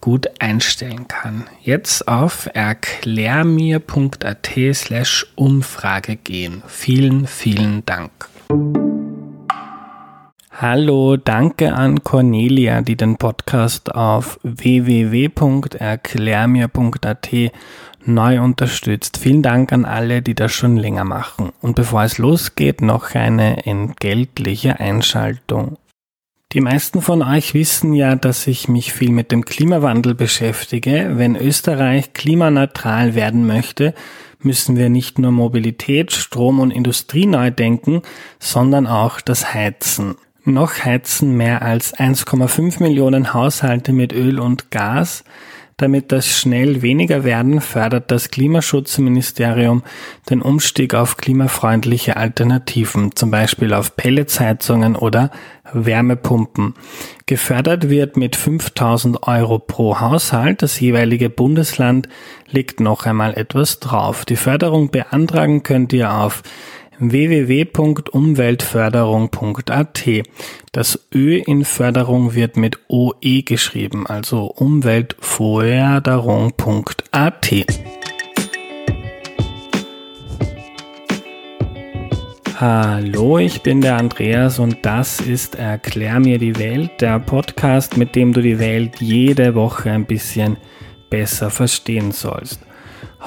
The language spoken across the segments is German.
gut einstellen kann. Jetzt auf erklärmir.at slash Umfrage gehen. Vielen, vielen Dank. Hallo, danke an Cornelia, die den Podcast auf www.erklärmir.at neu unterstützt. Vielen Dank an alle, die das schon länger machen. Und bevor es losgeht, noch eine entgeltliche Einschaltung. Die meisten von euch wissen ja, dass ich mich viel mit dem Klimawandel beschäftige. Wenn Österreich klimaneutral werden möchte, müssen wir nicht nur Mobilität, Strom und Industrie neu denken, sondern auch das Heizen. Noch heizen mehr als 1,5 Millionen Haushalte mit Öl und Gas. Damit das schnell weniger werden, fördert das Klimaschutzministerium den Umstieg auf klimafreundliche Alternativen, zum Beispiel auf Pelletsheizungen oder Wärmepumpen. Gefördert wird mit 5000 Euro pro Haushalt. Das jeweilige Bundesland legt noch einmal etwas drauf. Die Förderung beantragen könnt ihr auf www.umweltförderung.at. Das Ö in Förderung wird mit OE geschrieben, also umweltförderung.at. Hallo, ich bin der Andreas und das ist Erklär mir die Welt, der Podcast, mit dem du die Welt jede Woche ein bisschen besser verstehen sollst.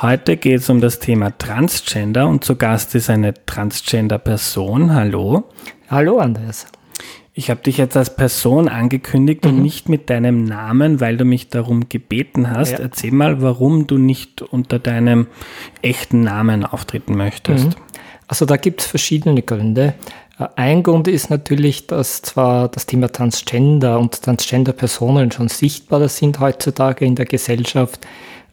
Heute geht es um das Thema Transgender und zu Gast ist eine Transgender-Person. Hallo. Hallo, Andreas. Ich habe dich jetzt als Person angekündigt mhm. und nicht mit deinem Namen, weil du mich darum gebeten hast. Ja. Erzähl mal, warum du nicht unter deinem echten Namen auftreten möchtest. Mhm. Also da gibt es verschiedene Gründe. Äh, ein Grund ist natürlich, dass zwar das Thema Transgender und Transgender-Personen schon sichtbarer sind heutzutage in der Gesellschaft,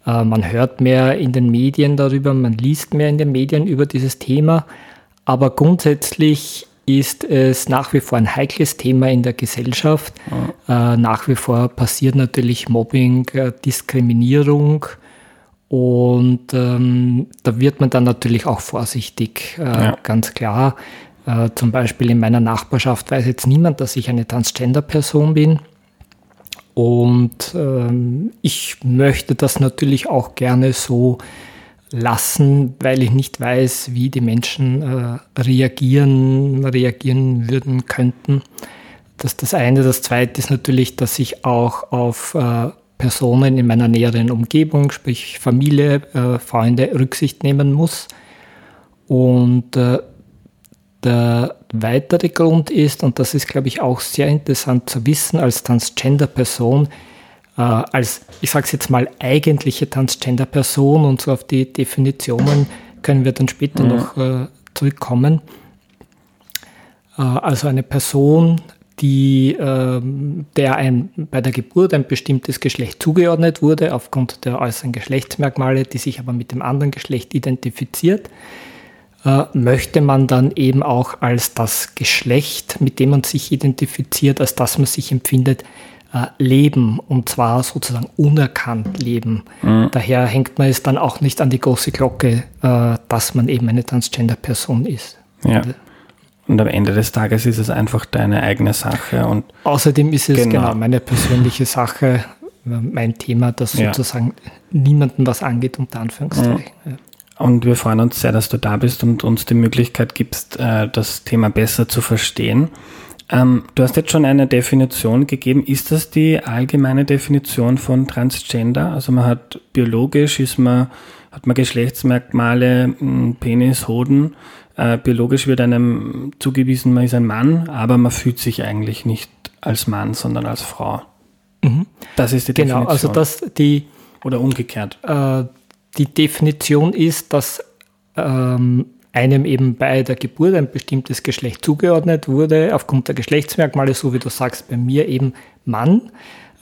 äh, man hört mehr in den Medien darüber, man liest mehr in den Medien über dieses Thema. Aber grundsätzlich ist es nach wie vor ein heikles Thema in der Gesellschaft. Ja. Äh, nach wie vor passiert natürlich Mobbing, äh, Diskriminierung. Und ähm, da wird man dann natürlich auch vorsichtig, äh, ja. ganz klar. Zum Beispiel in meiner Nachbarschaft weiß jetzt niemand, dass ich eine Transgender-Person bin. Und ähm, ich möchte das natürlich auch gerne so lassen, weil ich nicht weiß, wie die Menschen äh, reagieren, reagieren würden könnten. Das ist das eine. Das zweite ist natürlich, dass ich auch auf äh, Personen in meiner näheren Umgebung, sprich Familie, äh, Freunde, Rücksicht nehmen muss. Und äh, der weitere Grund ist, und das ist, glaube ich, auch sehr interessant zu wissen, als Transgender-Person, äh, als, ich sage es jetzt mal, eigentliche Transgender-Person, und so auf die Definitionen können wir dann später mhm. noch äh, zurückkommen. Äh, also eine Person, die, äh, der ein, bei der Geburt ein bestimmtes Geschlecht zugeordnet wurde, aufgrund der äußeren Geschlechtsmerkmale, die sich aber mit dem anderen Geschlecht identifiziert möchte man dann eben auch als das Geschlecht, mit dem man sich identifiziert, als das man sich empfindet, äh, leben und zwar sozusagen unerkannt leben. Mhm. Daher hängt man es dann auch nicht an die große Glocke, äh, dass man eben eine Transgender-Person ist. Ja. Und am Ende des Tages ist es einfach deine eigene Sache. Und Außerdem ist es genau, genau meine persönliche Sache, mein Thema, das sozusagen ja. niemandem was angeht, unter Anführungszeichen. Mhm. Und wir freuen uns sehr, dass du da bist und uns die Möglichkeit gibst, äh, das Thema besser zu verstehen. Ähm, du hast jetzt schon eine Definition gegeben. Ist das die allgemeine Definition von Transgender? Also man hat biologisch, ist man, hat man Geschlechtsmerkmale, Penis, Hoden. äh, biologisch wird einem zugewiesen, man ist ein Mann, aber man fühlt sich eigentlich nicht als Mann, sondern als Frau. Mhm. Das ist die Genau, Definition. also das, die, Oder umgekehrt. äh, die Definition ist, dass ähm, einem eben bei der Geburt ein bestimmtes Geschlecht zugeordnet wurde, aufgrund der Geschlechtsmerkmale, so wie du sagst, bei mir eben Mann,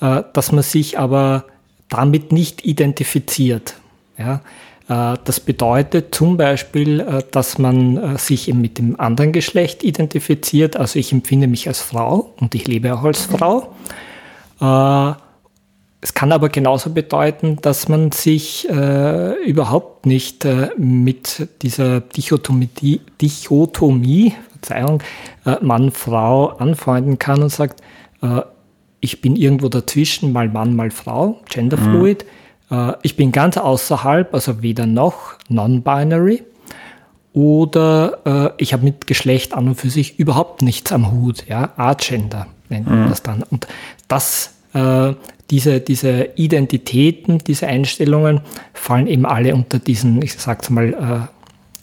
äh, dass man sich aber damit nicht identifiziert. Ja? Äh, das bedeutet zum Beispiel, äh, dass man äh, sich eben mit dem anderen Geschlecht identifiziert. Also ich empfinde mich als Frau und ich lebe auch als Frau. Es kann aber genauso bedeuten, dass man sich äh, überhaupt nicht äh, mit dieser Dichotomie, Dichotomie Verzeihung, äh, Mann-Frau anfreunden kann und sagt, äh, ich bin irgendwo dazwischen, mal Mann, mal Frau, genderfluid. Äh, ich bin ganz außerhalb, also weder noch, non-binary. Oder äh, ich habe mit Geschlecht an und für sich überhaupt nichts am Hut. Ja? Agender nennt man das dann. Und das, diese, diese Identitäten, diese Einstellungen fallen eben alle unter diesen, ich sag's mal,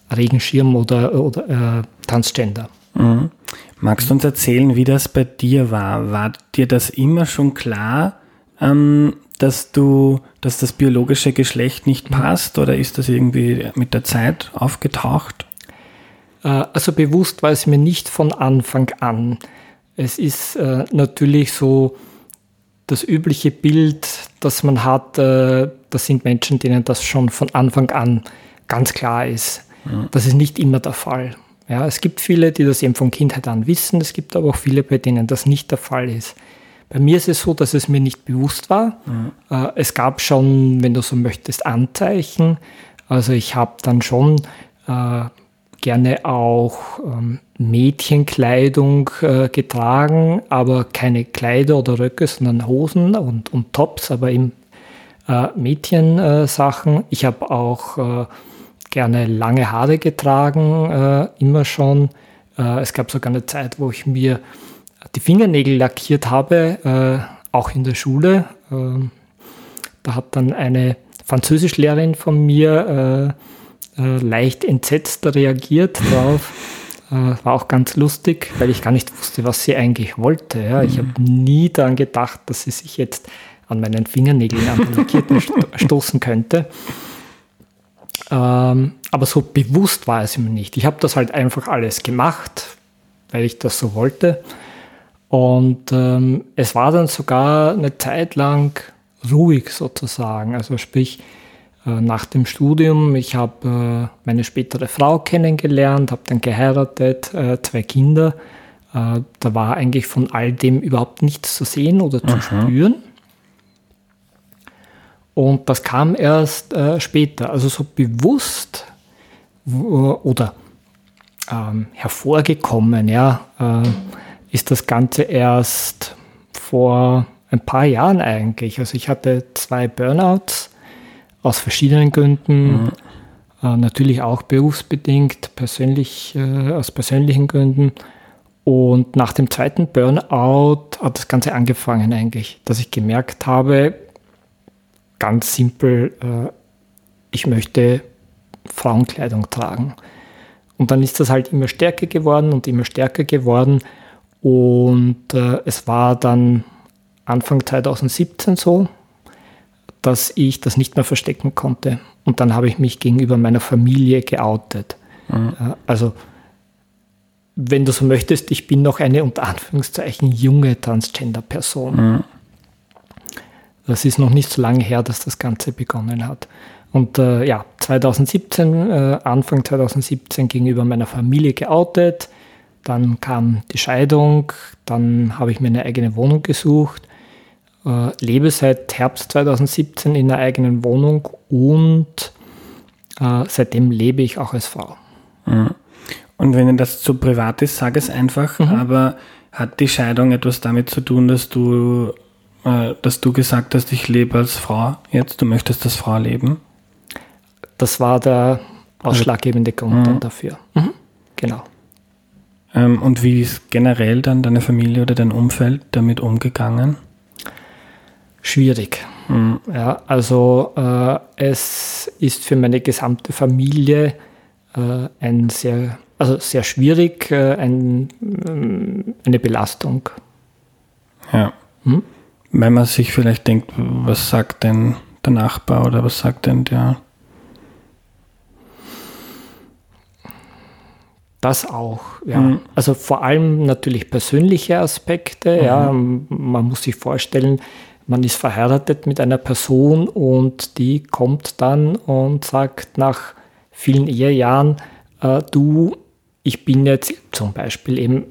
äh, Regenschirm oder, oder äh, Transgender. Mhm. Magst du uns erzählen, wie das bei dir war? War dir das immer schon klar, ähm, dass du, dass das biologische Geschlecht nicht passt oder ist das irgendwie mit der Zeit aufgetaucht? Äh, Also bewusst war es mir nicht von Anfang an. Es ist äh, natürlich so das übliche Bild, das man hat, äh, das sind Menschen, denen das schon von Anfang an ganz klar ist. Das ist nicht immer der Fall. Ja, es gibt viele, die das eben von Kindheit an wissen, es gibt aber auch viele, bei denen das nicht der Fall ist. Bei mir ist es so, dass es mir nicht bewusst war. Äh, es gab schon, wenn du so möchtest, Anzeichen. Also ich habe dann schon äh, gerne auch ähm, Mädchenkleidung äh, getragen, aber keine Kleider oder Röcke, sondern Hosen und, und Tops, aber eben äh, Mädchensachen. ich habe auch äh, gerne lange Haare getragen, äh, immer schon. Äh, es gab sogar eine Zeit, wo ich mir die Fingernägel lackiert habe, äh, auch in der Schule. Ähm, da hat dann eine Französischlehrerin von mir äh, leicht entsetzt reagiert drauf. Äh, war auch ganz lustig, weil ich gar nicht wusste, was sie eigentlich wollte. Ja. Ich habe nie daran gedacht, dass sie sich jetzt an meinen Fingernägeln an den Lackierten sto stoßen könnte. Ähm, aber so bewusst war es mir nicht. Ich habe das halt einfach alles gemacht, weil ich das so wollte. Und ähm, es war dann sogar eine Zeit lang ruhig sozusagen. Also sprich, nach dem Studium, ich habe äh, meine spätere Frau kennengelernt, habe dann geheiratet, äh, zwei Kinder. Äh, da war eigentlich von all dem überhaupt nichts zu sehen oder zu spüren. Und das kam erst äh, später, also so bewusst oder ähm, hervorgekommen, ja, äh, ist das Ganze erst vor ein paar Jahren eigentlich. Also ich hatte zwei Burnouts aus verschiedenen Gründen, äh, natürlich auch berufsbedingt, persönlich, äh, aus persönlichen Gründen. Und nach dem zweiten Burnout hat das Ganze angefangen eigentlich, dass ich gemerkt habe, ganz simpel, äh, ich möchte Frauenkleidung tragen. Und dann ist das halt immer stärker geworden und immer stärker geworden. Und äh, es war dann Anfang 2017 so, dass ich das nicht mehr verstecken konnte. Und dann habe ich mich gegenüber meiner Familie geoutet. Äh, also, wenn du so möchtest, ich bin noch eine unter Anführungszeichen junge Transgender-Person. Das ist noch nicht so lange her, dass das Ganze begonnen hat. Und äh, ja, 2017, äh, Anfang 2017 gegenüber meiner Familie geoutet. Dann kam die Scheidung, dann habe ich mir eine eigene Wohnung gesucht, äh, lebe seit Herbst 2017 in einer eigenen Wohnung und äh, seitdem lebe ich auch als Frau. Und wenn das zu privat ist, sag es einfach, aber hat die Scheidung etwas damit zu tun, dass du, äh, dass du gesagt hast, ich lebe als Frau jetzt, du möchtest als Frau leben? Das war der ausschlaggebende Grund dann dafür. Mhm. Genau. Ähm, und wie ist generell dann deine Familie oder dein Umfeld damit umgegangen? Schwierig. Ja, also äh, es ist für meine gesamte Familie äh, ein sehr also sehr schwierig, äh, ein, ähm, eine Belastung. Ja. Hm? Wenn man sich vielleicht denkt, was sagt denn der Nachbar oder was sagt denn der Das auch, ja. Mhm. Also vor allem natürlich persönliche Aspekte. Mhm. Ja, man muss sich vorstellen, man ist verheiratet mit einer Person und die kommt dann und sagt nach vielen Ehejahren, äh, du, ich bin jetzt zum Beispiel eben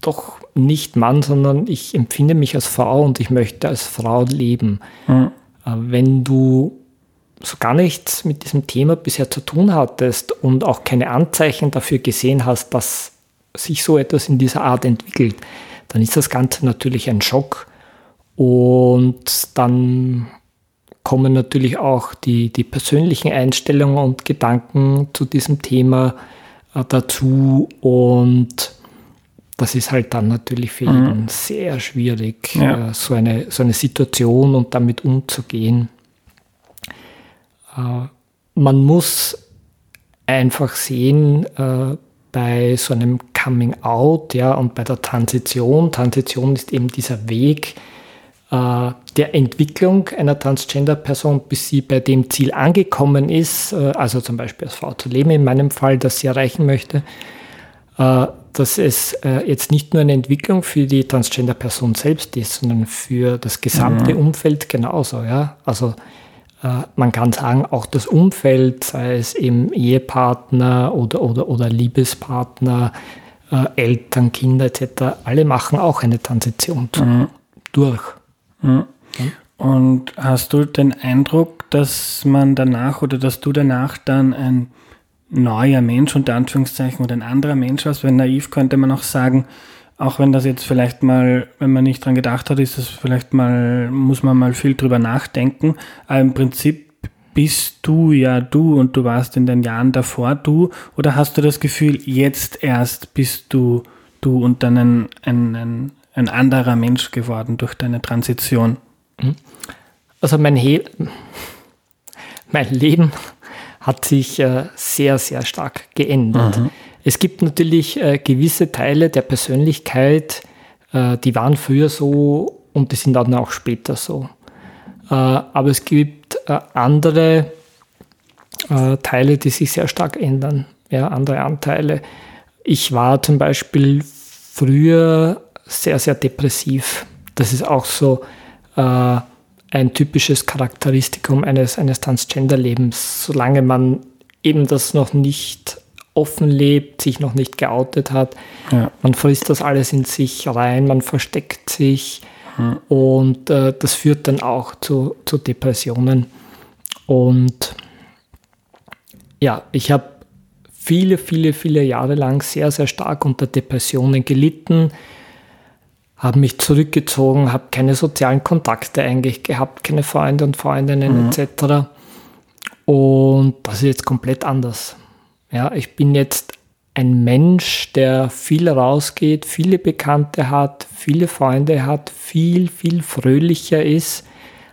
doch nicht Mann, sondern ich empfinde mich als Frau und ich möchte als Frau leben. Mhm. Äh, wenn du so gar nichts mit diesem Thema bisher zu tun hattest und auch keine Anzeichen dafür gesehen hast, dass sich so etwas in dieser Art entwickelt, dann ist das Ganze natürlich ein Schock. Und dann kommen natürlich auch die, die persönlichen Einstellungen und Gedanken zu diesem Thema äh, dazu. Und das ist halt dann natürlich für mhm. jeden sehr schwierig, ja. äh, so, eine, so eine Situation und damit umzugehen. Äh, man muss einfach sehen, bei so einem Coming Out, ja, und bei der Transition. Transition ist eben dieser Weg der Entwicklung einer Transgender-Person, bis sie bei dem Ziel angekommen ist, äh, also zum Beispiel als Frau zu leben, in meinem Fall, das sie erreichen möchte, äh, dass es äh, jetzt nicht nur eine Entwicklung für die Transgender-Person selbst ist, sondern für das gesamte mhm. Umfeld genauso, ja. Also äh, man kann sagen, auch das Umfeld, sei es eben Ehepartner oder, oder, oder Liebespartner, äh, Eltern, Kinder etc., alle machen auch eine Transition mhm. durch. Und hast du den Eindruck, dass man danach oder dass du danach dann ein neuer Mensch unter Anführungszeichen oder ein anderer Mensch warst? Wenn naiv könnte man auch sagen, auch wenn das jetzt vielleicht mal, wenn man nicht dran gedacht hat, ist das vielleicht mal, muss man mal viel drüber nachdenken. Aber im Prinzip bist du ja du und du warst in den Jahren davor du oder hast du das Gefühl, jetzt erst bist du du und dann ein, ein, ein, ein anderer Mensch geworden durch deine Transition? Mhm. Also mein, He mein Leben hat sich äh, sehr, sehr stark geändert. Mhm. Es gibt natürlich äh, gewisse Teile der Persönlichkeit, äh, die waren früher so und die sind dann auch später so. Äh, aber es gibt äh, andere äh, Teile, die sich sehr stark ändern, ja, andere Anteile. Ich war zum Beispiel früher sehr, sehr depressiv. Das ist auch so äh, ein typisches Charakteristikum eines, eines Transgender-Lebens, solange man eben das noch nicht offen lebt, sich noch nicht geoutet hat. Ja. Man frisst das alles in sich rein, man versteckt sich ja. und äh, das führt dann auch zu, zu Depressionen. Und ja, ich habe viele, viele, viele Jahre lang sehr, sehr stark unter Depressionen gelitten, habe mich zurückgezogen, habe keine sozialen Kontakte eigentlich gehabt, keine Freunde und Freundinnen mhm. etc. Und das ist jetzt komplett anders. Ja, ich bin jetzt ein Mensch, der viel rausgeht, viele Bekannte hat, viele Freunde hat, viel, viel fröhlicher ist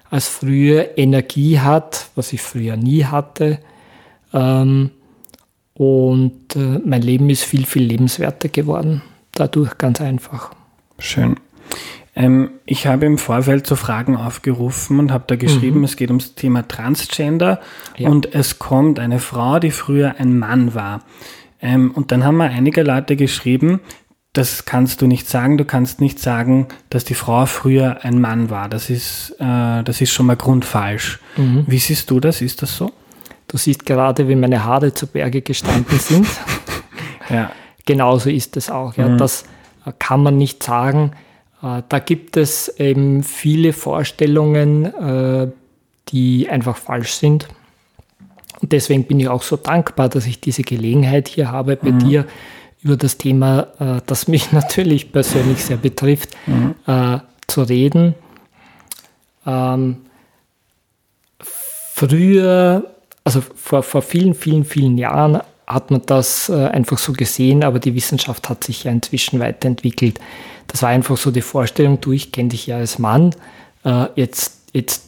als früher, Energie hat, was ich früher nie hatte. Ähm, und äh, mein Leben ist viel, viel lebenswerter geworden. Dadurch ganz einfach. Schön. Ähm, ich habe im Vorfeld zu Fragen aufgerufen und habe da geschrieben, mhm. es geht ums Thema Transgender ja. und es kommt eine Frau, die früher ein Mann war. Ähm, und dann haben mir einige Leute geschrieben, das kannst du nicht sagen, du kannst nicht sagen, dass die Frau früher ein Mann war. Das ist, äh, das ist schon mal grundfalsch. Mhm. Wie siehst du das? Ist das so? Du siehst gerade, wie meine Haare zu Berge gestanden sind. ja. Genauso ist es auch. Ja. Mhm. Das kann man nicht sagen. Äh, da gibt es eben viele Vorstellungen, äh, die einfach falsch sind. Und deswegen bin ich auch so dankbar, dass ich diese Gelegenheit hier habe, bei mhm. dir über das Thema, äh, das mich natürlich persönlich sehr betrifft, mhm. zu reden. Ähm, früher, also vor, vor vielen, vielen, vielen Jahren hat man das einfach so gesehen, aber die Wissenschaft hat sich ja inzwischen weiterentwickelt das war einfach so die Vorstellung, du, ich kenne dich ja als Mann, äh, jetzt, jetzt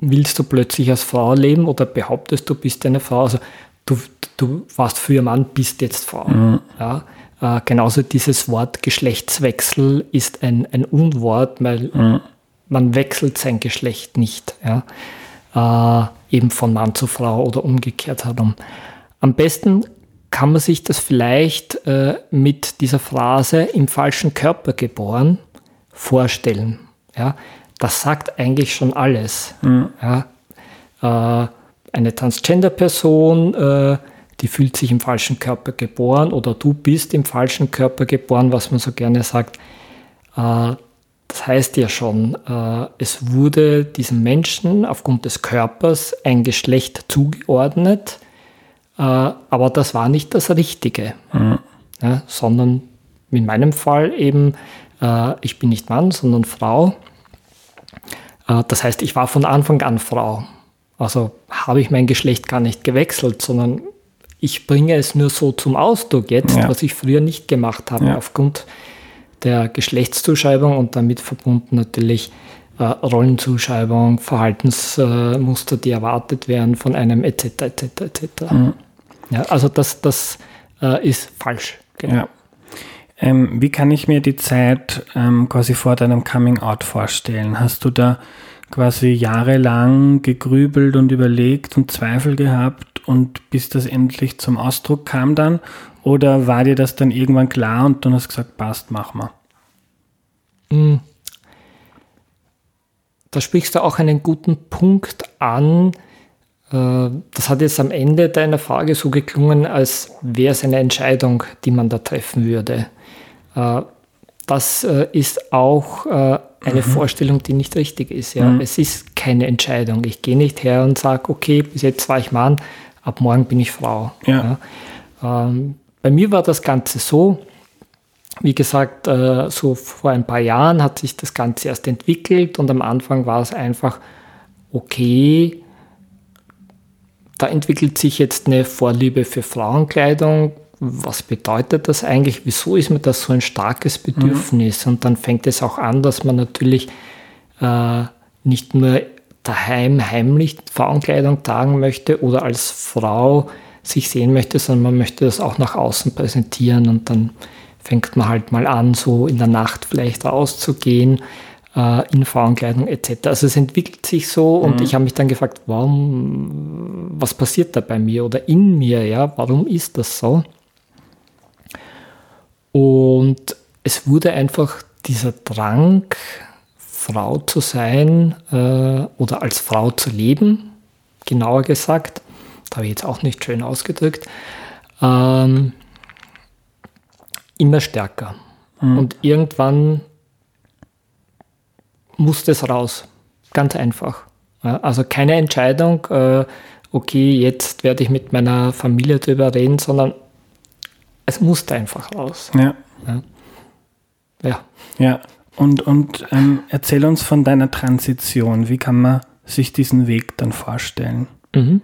willst du plötzlich als Frau leben oder behauptest, du bist eine Frau. Also du, du warst früher Mann, bist jetzt Frau. Mhm. Ja? Äh, genauso dieses Wort Geschlechtswechsel ist ein, ein Unwort, weil mhm. man wechselt sein Geschlecht nicht. Ja? Äh, eben von Mann zu Frau oder umgekehrt herum. Am besten kann man sich das vielleicht äh, mit dieser Phrase im falschen Körper geboren vorstellen. Ja? Das sagt eigentlich schon alles. Mhm. Ja? Äh, eine Transgender-Person, äh, die fühlt sich im falschen Körper geboren oder du bist im falschen Körper geboren, was man so gerne sagt. Äh, das heißt ja schon, äh, es wurde diesem Menschen aufgrund des Körpers ein Geschlecht zugeordnet, aber das war nicht das Richtige, mhm. ja, sondern in meinem Fall eben, äh, ich bin nicht Mann, sondern Frau. Äh, das heißt, ich war von Anfang an Frau. Also habe ich mein Geschlecht gar nicht gewechselt, sondern ich bringe es nur so zum Ausdruck jetzt, ja. was ich früher nicht gemacht habe, ja. aufgrund der Geschlechtszuschreibung und damit verbunden natürlich äh, Rollenzuschreibung, Verhaltensmuster, die erwartet werden von einem etc. etc. etc. Mhm. Ja, also das, das äh, ist falsch. Genau. Ja. Ähm, wie kann ich mir die Zeit ähm, quasi vor deinem Coming Out vorstellen? Hast du da quasi jahrelang gegrübelt und überlegt und Zweifel gehabt und bis das endlich zum Ausdruck kam dann? Oder war dir das dann irgendwann klar und du hast gesagt, passt, mach mal? Hm. Da sprichst du auch einen guten Punkt an. Äh, das hat jetzt am Ende deiner Frage so geklungen, als wäre es eine Entscheidung, die man da treffen würde. Äh, das äh, ist auch eine mhm. Vorstellung, die nicht richtig ist. Ja. Mhm. Es ist keine Entscheidung. Ich gehe nicht her und sage, okay, bis jetzt war ich Mann, ab morgen bin ich Frau. Ja. Ja. Ähm, bei mir war das Ganze so, wie gesagt, so vor ein paar Jahren hat sich das Ganze erst entwickelt und am Anfang war es einfach, okay, da entwickelt sich jetzt eine Vorliebe für Frauenkleidung. Was bedeutet das eigentlich? Wieso ist mir das so ein starkes Bedürfnis? Mhm. Und dann fängt es auch an, dass man natürlich äh, nicht nur daheim heimlich Frauenkleidung tragen möchte oder als Frau sich sehen möchte, sondern man möchte das auch nach außen präsentieren und dann fängt man halt mal an, so in der Nacht vielleicht rauszugehen äh, in Frauenkleidung etc. Also es entwickelt sich so und mhm. ich habe mich dann gefragt, warum, was passiert da bei mir oder in mir, ja, warum ist das so? Und es wurde einfach dieser Drang, Frau zu sein äh, oder als Frau zu leben, genauer gesagt, da habe ich jetzt auch nicht schön ausgedrückt, ähm, immer stärker. Mhm. Und irgendwann muss das raus. Ganz einfach. Also keine Entscheidung, äh, okay, jetzt werde ich mit meiner Familie darüber reden, sondern es musste einfach raus. Ja. Ja. Ja, ja. und, und ähm, erzähl uns von deiner Transition. Wie kann man sich diesen Weg dann vorstellen? Mhm.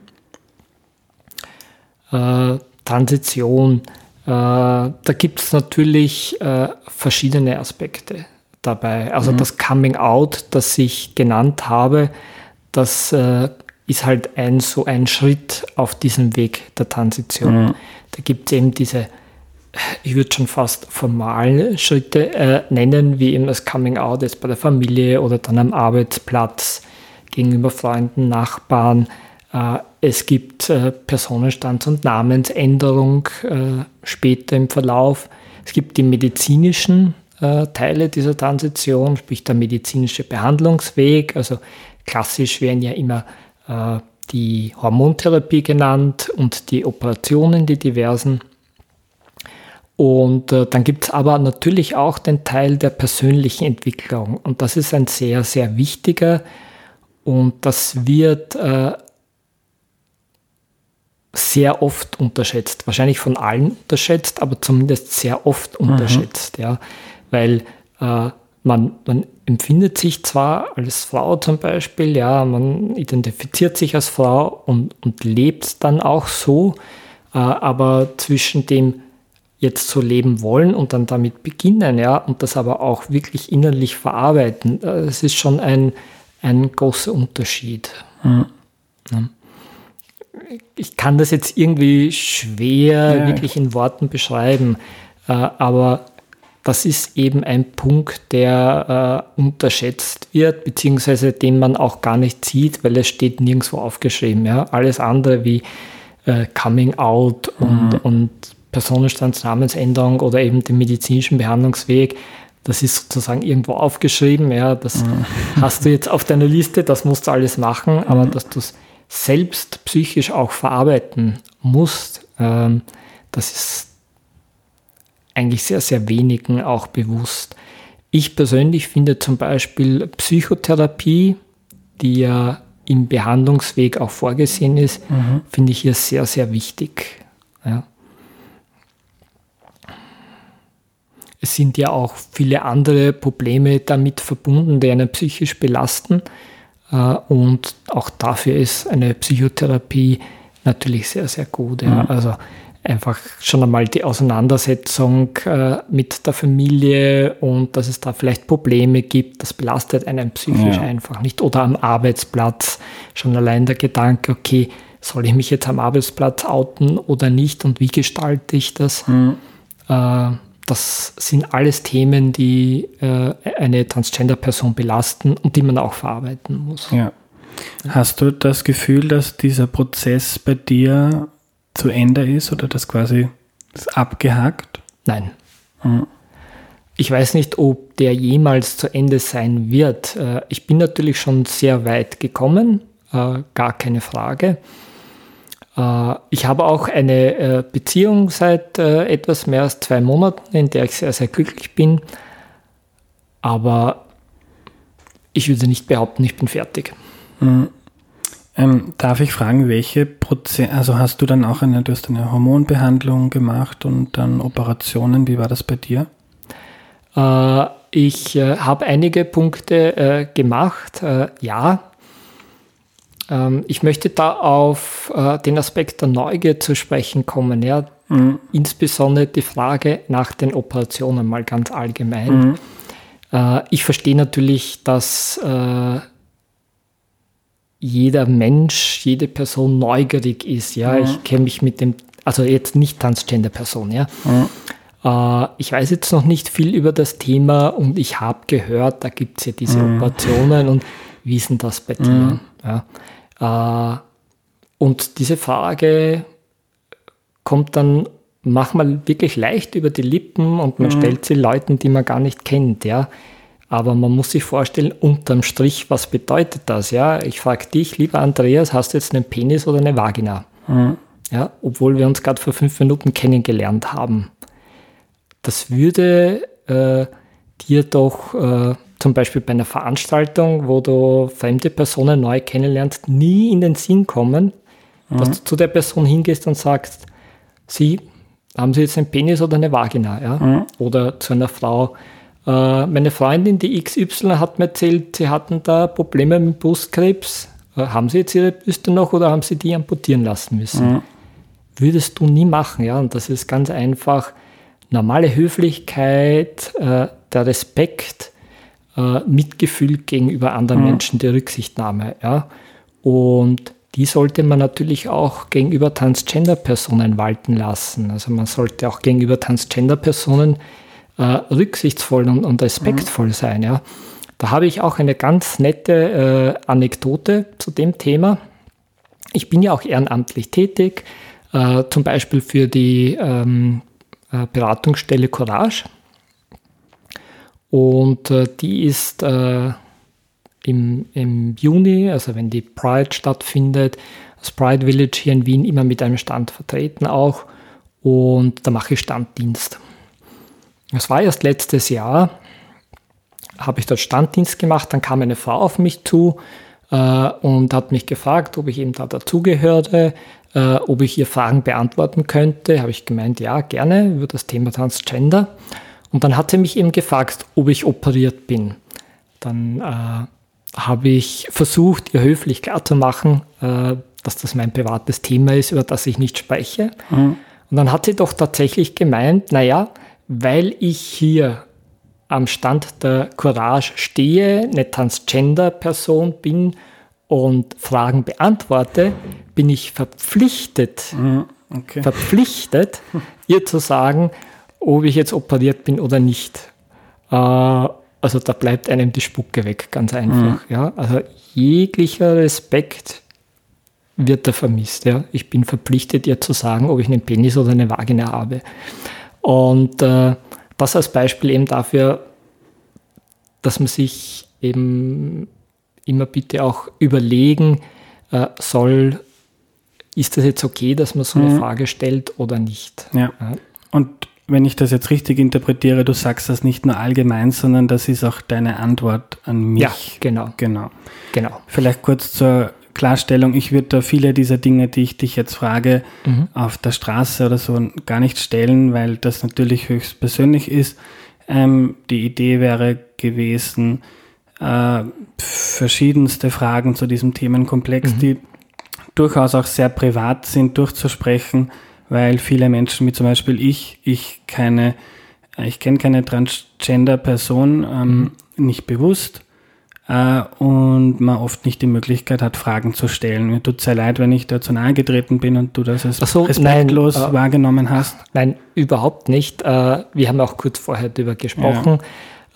Äh, Transition, da gibt es natürlich äh, verschiedene Aspekte dabei. Also mhm. das Coming Out, das ich genannt habe, das äh, ist halt ein so ein Schritt auf diesem Weg der Transition. Mhm. Da gibt es eben diese, ich würde schon fast formale Schritte äh, nennen, wie eben das Coming Out jetzt bei der Familie oder dann am Arbeitsplatz gegenüber Freunden, Nachbarn. Äh, es gibt äh, Personenstands- und Namensänderung äh, später im Verlauf. Es gibt die medizinischen äh, Teile dieser Transition, sprich der medizinische Behandlungsweg. Also klassisch werden ja immer äh, die Hormontherapie genannt und die Operationen, die diversen. Und äh, dann gibt es aber natürlich auch den Teil der persönlichen Entwicklung. Und das ist ein sehr, sehr wichtiger. Und das wird äh, sehr oft unterschätzt. Wahrscheinlich von allen unterschätzt, aber zumindest sehr oft mhm. unterschätzt. Mhm. Ja weil äh, man, man empfindet sich zwar als Frau zum Beispiel, ja, man identifiziert sich als Frau und, und lebt dann auch so, äh, aber zwischen dem jetzt so leben wollen und dann damit beginnen, ja, und das aber auch wirklich innerlich verarbeiten, äh, das ist schon ein, ein großer Unterschied. Mhm. Ja. Ich kann das jetzt irgendwie schwer ja. wirklich in Worten beschreiben, äh, aber das ist eben ein Punkt, der äh, unterschätzt wird, beziehungsweise den man auch gar nicht sieht, weil es steht nirgendwo aufgeschrieben. Ja? Alles andere wie äh, Coming Out und, mhm. und Personenstandsnamensänderung oder eben den medizinischen Behandlungsweg, das ist sozusagen irgendwo aufgeschrieben. Ja, das mhm. hast du jetzt auf deiner Liste, das musst du alles machen, aber mhm. dass du es selbst psychisch auch verarbeiten musst, ähm, das ist eigentlich sehr, sehr wenigen auch bewusst. Ich persönlich finde zum Beispiel Psychotherapie, die ja im Behandlungsweg auch vorgesehen ist, mhm. finde ich hier sehr, sehr wichtig. Ja. Es sind ja auch viele andere Probleme damit verbunden, die einen psychisch belasten. Äh, und auch dafür ist eine Psychotherapie natürlich sehr, sehr gut. Ja. Also einfach schon einmal die Auseinandersetzung äh, mit der Familie und dass es da vielleicht Probleme gibt, das belastet einen psychisch ja. einfach nicht. Oder am Arbeitsplatz schon allein der Gedanke, okay, soll ich mich jetzt am Arbeitsplatz outen oder nicht und wie gestalte ich das? Mhm. Das sind alles Themen, die äh, eine Transgender-Person belasten und die man auch verarbeiten muss. Ja. Hast du das Gefühl, dass dieser Prozess bei dir zu Ende ist oder das quasi ist abgehakt? Nein. Mhm. Ich weiß nicht, ob der jemals zu Ende sein wird. Äh, ich bin natürlich schon sehr weit gekommen, äh, gar keine Frage. Äh, ich habe auch eine Beziehung seit etwas mehr als zwei Monaten, in der ich sehr, sehr glücklich bin. Aber ich würde nicht behaupten, ich bin fertig. Mhm. Ähm, darf ich fragen, welche Prozent, also hast du dann auch eine, du hast eine Hormonbehandlung gemacht und dann Operationen, wie war das bei dir? Äh, ich äh, habe einige Punkte äh, gemacht, äh, ja. Ähm, ich möchte da auf äh, den Aspekt der Neugier zu sprechen kommen, ja. Mhm. Insbesondere die Frage nach den Operationen mal ganz allgemein. Mhm. Äh, ich verstehe natürlich, dass jeder Mensch, jede Person neugierig ist. Ja, mhm. ich kenne mich mit dem, also jetzt nicht Transgender-Person, ja. Mhm. Äh, ich weiß jetzt noch nicht viel über das Thema und ich habe gehört, da gibt es ja diese mhm. Operationen und wie ist denn das bei dir? Mhm. Ja. Äh, und diese Frage kommt dann manchmal wirklich leicht über die Lippen und man mhm. stellt sie Leuten, die man gar nicht kennt, ja. Aber man muss sich vorstellen, unterm Strich, was bedeutet das? Ja, ich frage dich, lieber Andreas, hast du jetzt einen Penis oder eine Vagina? Mhm. Ja, obwohl wir uns gerade vor fünf Minuten kennengelernt haben. Das würde äh, dir doch äh, zum Beispiel bei einer Veranstaltung, wo du fremde Personen neu kennenlernst, nie in den Sinn kommen, mhm. dass du zu der Person hingehst und sagst, sie, haben sie jetzt einen Penis oder eine Vagina? Ja? Mhm. Oder zu einer Frau, äh, meine Freundin, die XY, hat mir erzählt, sie hatten da Probleme mit Brustkrebs. Äh, haben sie jetzt ihre Büste noch oder haben sie die amputieren lassen müssen? Mhm. Würdest du nie machen, ja. Und das ist ganz einfach normale Höflichkeit, äh, der Respekt, äh, Mitgefühl gegenüber anderen mhm. Menschen, die Rücksichtnahme, ja. Und die sollte man natürlich auch gegenüber Transgender-Personen walten lassen. Also man sollte auch gegenüber Transgender-Personen äh, rücksichtsvoll und, und respektvoll mhm. sein. Ja. Da habe ich auch eine ganz nette äh, Anekdote zu dem Thema. Ich bin ja auch ehrenamtlich tätig, äh, zum Beispiel für die ähm, äh, Beratungsstelle Courage. Und äh, die ist äh, im, im Juni, also wenn die Pride stattfindet, das Pride Village hier in Wien immer mit einem Stand vertreten auch. Und da mache ich Standdienst. Das war erst letztes Jahr, habe ich dort Standdienst gemacht, dann kam eine Frau auf mich zu äh, und hat mich gefragt, ob ich eben da dazugehörte, äh, ob ich ihr Fragen beantworten könnte. Habe ich gemeint, ja, gerne über das Thema Transgender. Und dann hat sie mich eben gefragt, ob ich operiert bin. Dann äh, habe ich versucht, ihr höflich klarzumachen, äh, dass das mein privates Thema ist, über das ich nicht spreche. Mhm. Und dann hat sie doch tatsächlich gemeint, naja, weil ich hier am Stand der Courage stehe, eine Transgender-Person bin und Fragen beantworte, bin ich verpflichtet, Mhm. Okay. verpflichtet, ihr zu sagen, ob ich jetzt operiert bin oder nicht. Äh, also da bleibt einem die Spucke weg, ganz einfach. Ja? Also jeglicher Respekt wird da vermisst. Ja? Ich bin verpflichtet, ihr zu sagen, ob ich einen Penis oder eine Vagina habe. Und äh, das als Beispiel eben dafür, dass man sich eben immer bitte auch überlegen äh, soll, ist das jetzt okay, dass man so eine Mhm. Frage stellt oder nicht? Ja. Ja. Und wenn ich das jetzt richtig interpretiere, du sagst das nicht nur allgemein, sondern das ist auch deine Antwort an mich. Ja, genau, Genau. genau. Vielleicht kurz zur Klarstellung. Ich würde da viele dieser Dinge, die ich dich jetzt frage, Mhm. auf der Straße oder so gar nicht stellen, weil das natürlich höchst persönlich ist. Ähm, die Idee wäre gewesen, äh, verschiedenste Fragen zu diesem Themenkomplex, die durchaus auch sehr privat sind, durchzusprechen, weil viele Menschen, wie zum Beispiel ich, ich keine, äh, ich kenne keine Transgender-Person, ähm, nicht bewusst äh, und man oft nicht die Möglichkeit hat, Fragen zu stellen. Mir tut sehr leid, wenn ich da zu nahe getreten bin und du das als so, respektlos nein, äh, wahrgenommen hast. Nein, überhaupt nicht. Äh, Wir haben auch kurz vorher darüber gesprochen.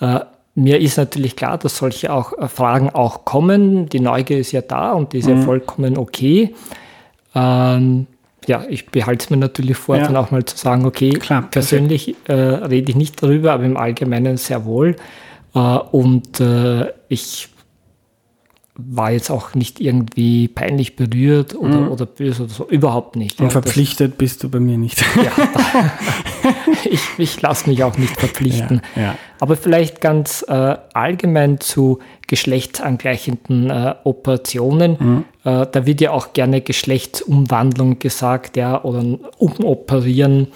Äh, Mir ist natürlich klar, dass solche auch äh, Fragen auch kommen. Die Neugier ist ja da und die ist Mhm. ja vollkommen okay. Ähm, ja, ich behalte es mir natürlich vor, Ja. dann auch mal zu sagen, okay, Klar, persönlich äh, rede ich nicht darüber, aber im Allgemeinen sehr wohl. Äh, und äh, ich war jetzt auch nicht irgendwie peinlich berührt oder, oder böse oder so. Überhaupt nicht. Mhm. Und Ja, das- verpflichtet bist du bei mir nicht. ja, ich, ich lasse mich auch nicht verpflichten. Ja, ja. Aber vielleicht ganz äh, allgemein zu geschlechtsangleichenden äh, Operationen. Mhm. Äh, da wird ja auch gerne Geschlechtsumwandlung gesagt, ja, oder umoperieren.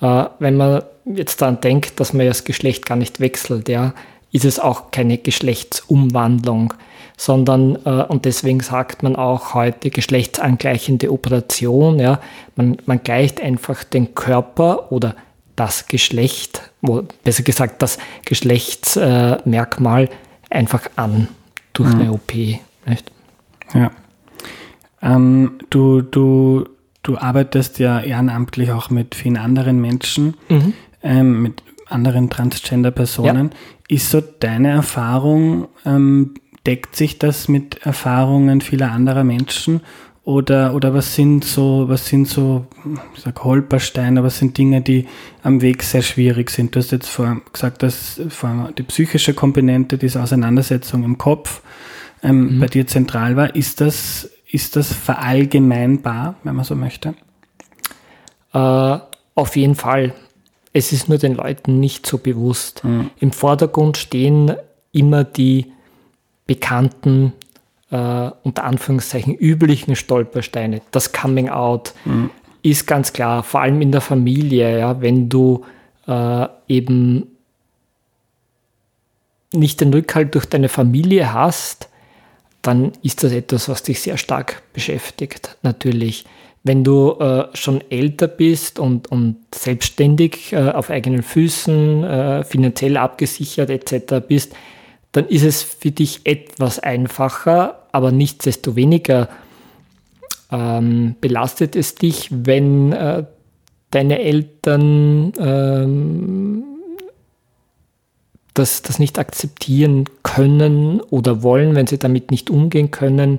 Äh, wenn man jetzt daran denkt, dass man ja das Geschlecht gar nicht wechselt, ja, ist es auch keine Geschlechtsumwandlung, sondern, äh, und deswegen sagt man auch heute geschlechtsangleichende Operation, ja, man, man gleicht einfach den Körper oder das Geschlecht, wo, besser gesagt das Geschlechtsmerkmal äh, einfach an durch eine OP. Nicht? Ja. Ähm, du, du, du arbeitest ja ehrenamtlich auch mit vielen anderen Menschen, ähm, mit anderen Transgender-Personen. Ist so deine Erfahrung, ähm, deckt sich das mit Erfahrungen vieler anderer Menschen? Oder, oder was sind so, was sind so, ich sag Holpersteine, was sind Dinge, die am Weg sehr schwierig sind? Du hast jetzt vor gesagt, dass vor allem die psychische Komponente, diese Auseinandersetzung im Kopf ähm, bei dir zentral war. Ist das, ist das verallgemeinbar, wenn man so möchte? Äh, auf jeden Fall. Es ist nur den Leuten nicht so bewusst. Im Vordergrund stehen immer die bekannten, äh, unter Anführungszeichen üblichen Stolpersteine. Das Coming Out ist ganz klar, vor allem in der Familie, ja, wenn du äh, eben nicht den Rückhalt durch deine Familie hast, dann ist das etwas, was dich sehr stark beschäftigt, natürlich. Wenn du äh, schon älter bist und, und selbstständig äh, auf eigenen Füßen, äh, finanziell abgesichert etc. bist, dann ist es für dich etwas einfacher, aber nichtsdestoweniger ähm, belastet es dich, wenn äh, deine Eltern ähm, das, das nicht akzeptieren können oder wollen, wenn sie damit nicht umgehen können,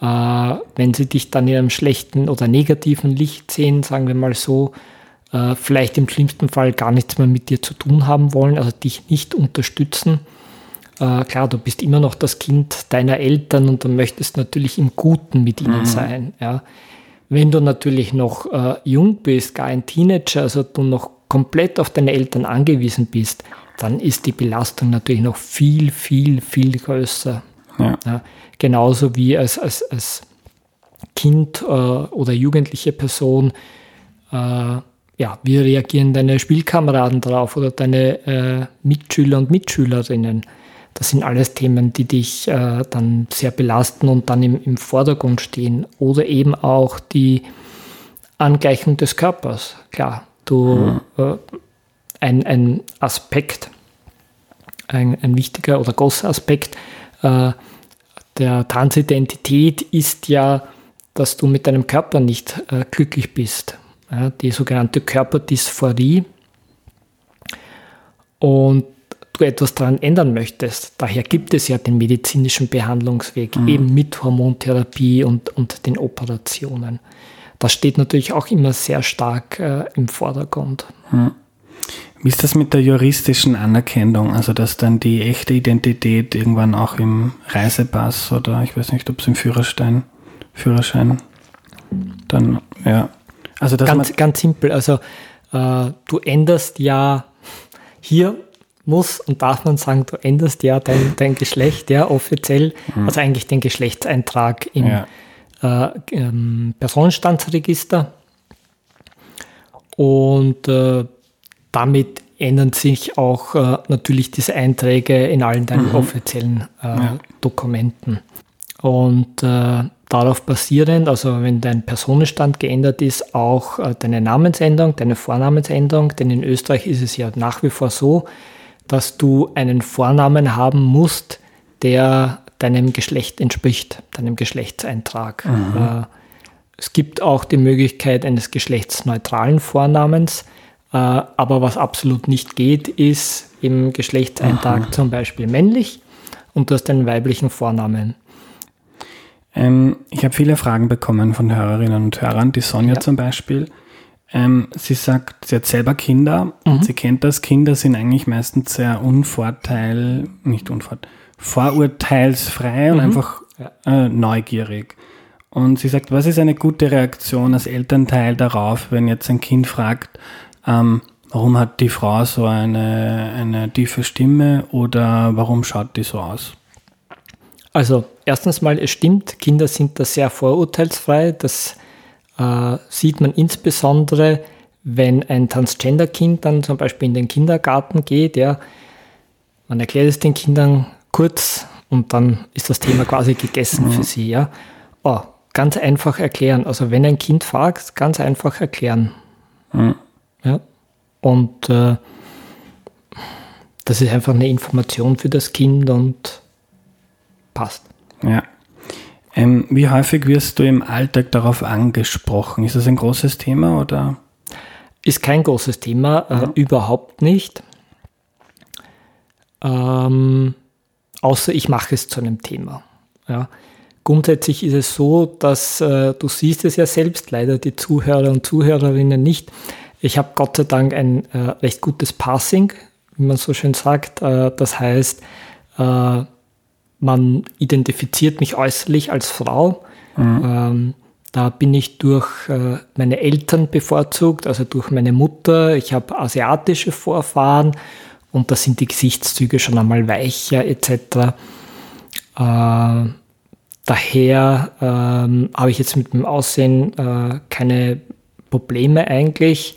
äh, wenn sie dich dann in einem schlechten oder negativen Licht sehen, sagen wir mal so, äh, vielleicht im schlimmsten Fall gar nichts mehr mit dir zu tun haben wollen, also dich nicht unterstützen. Äh, klar, du bist immer noch das Kind deiner Eltern und du möchtest natürlich im Guten mit ihnen sein. Ja. Wenn du natürlich noch äh, jung bist, gar ein Teenager, also du noch komplett auf deine Eltern angewiesen bist, dann ist die Belastung natürlich noch viel, viel, viel größer. Ja. Ja, genauso wie als, als, als Kind äh, oder jugendliche Person, äh, ja, wie reagieren deine Spielkameraden darauf oder deine äh, Mitschüler und Mitschülerinnen? Das sind alles Themen, die dich äh, dann sehr belasten und dann im, im Vordergrund stehen. Oder eben auch die Angleichung des Körpers. Klar, du äh, ein, ein Aspekt, ein, ein wichtiger oder großer Aspekt äh, der Transidentität ist ja, dass du mit deinem Körper nicht äh, glücklich bist. Ja, die sogenannte Körperdysphorie. Und du etwas daran ändern möchtest. Daher gibt es ja den medizinischen Behandlungsweg, mhm. eben mit Hormontherapie und, und den Operationen. Das steht natürlich auch immer sehr stark äh, im Vordergrund. Mhm. Wie ist das mit der juristischen Anerkennung? Also, dass dann die echte Identität irgendwann auch im Reisepass oder ich weiß nicht, ob es im Führerschein, Führerschein dann, ja. Also, ganz, ganz simpel. Also, äh, du änderst ja hier muss und darf man sagen, du änderst ja dein, dein Geschlecht, ja, offiziell, mhm. also eigentlich den Geschlechtseintrag im ja. äh, ähm, Personenstandsregister. Und äh, damit ändern sich auch äh, natürlich diese Einträge in allen deinen mhm. offiziellen äh, ja. Dokumenten. Und äh, darauf basierend, also wenn dein Personenstand geändert ist, auch äh, deine Namensänderung, deine Vornamensänderung, denn in Österreich ist es ja nach wie vor so, dass du einen Vornamen haben musst, der deinem Geschlecht entspricht, deinem Geschlechtseintrag. Mhm. Äh, es gibt auch die Möglichkeit eines geschlechtsneutralen Vornamens. Äh, aber was absolut nicht geht, ist im Geschlechtseintrag Aha. zum Beispiel männlich und du hast einen weiblichen Vornamen. Ähm, ich habe viele Fragen bekommen von Hörerinnen und Hörern. Die Sonja ja. zum Beispiel. Ähm, sie sagt, sie hat selber Kinder mhm. und sie kennt das. Kinder sind eigentlich meistens sehr unvorteil, nicht unvorteil, vorurteilsfrei und mhm. einfach äh, neugierig. Und sie sagt, was ist eine gute Reaktion als Elternteil darauf, wenn jetzt ein Kind fragt, ähm, warum hat die Frau so eine, eine tiefe Stimme oder warum schaut die so aus? Also erstens mal, es stimmt, Kinder sind da sehr vorurteilsfrei. Das äh, sieht man insbesondere, wenn ein Transgender-Kind dann zum Beispiel in den Kindergarten geht. Ja, man erklärt es den Kindern kurz und dann ist das Thema quasi gegessen mhm. für sie. Ja. Oh, ganz einfach erklären. Also wenn ein Kind fragt, ganz einfach erklären. Mhm. Ja? Und äh, das ist einfach eine Information für das Kind und passt. Ja. Ähm, wie häufig wirst du im Alltag darauf angesprochen? Ist das ein großes Thema oder? Ist kein großes Thema, äh, ja. überhaupt nicht. Ähm, außer ich mache es zu einem Thema. Ja. Grundsätzlich ist es so, dass äh, du siehst es ja selbst, leider die Zuhörer und Zuhörerinnen nicht. Ich habe Gott sei Dank ein äh, recht gutes Passing, wie man so schön sagt. Äh, das heißt, äh, man identifiziert mich äußerlich als Frau. Mhm. Ähm, da bin ich durch äh, meine Eltern bevorzugt, also durch meine Mutter. Ich habe asiatische Vorfahren und da sind die Gesichtszüge schon einmal weicher etc. Äh, daher ähm, habe ich jetzt mit dem Aussehen äh, keine Probleme eigentlich.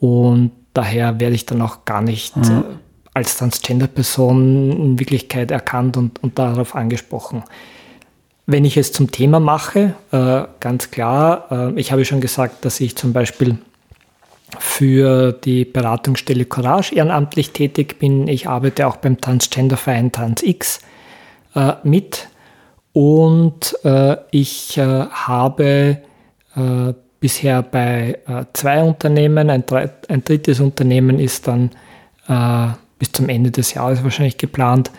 Und daher werde ich dann auch gar nicht mhm. als Transgender-Person in Wirklichkeit erkannt und, und darauf angesprochen. Wenn ich es zum Thema mache, äh, ganz klar, äh, ich habe schon gesagt, dass ich zum Beispiel für die Beratungsstelle Courage ehrenamtlich tätig bin. Ich arbeite auch beim Transgender-Verein TransX äh, mit und ich habe bisher bei äh, zwei Unternehmen. Ein, ein, drittes Unternehmen ist dann äh, bis zum Ende des Jahres wahrscheinlich geplant,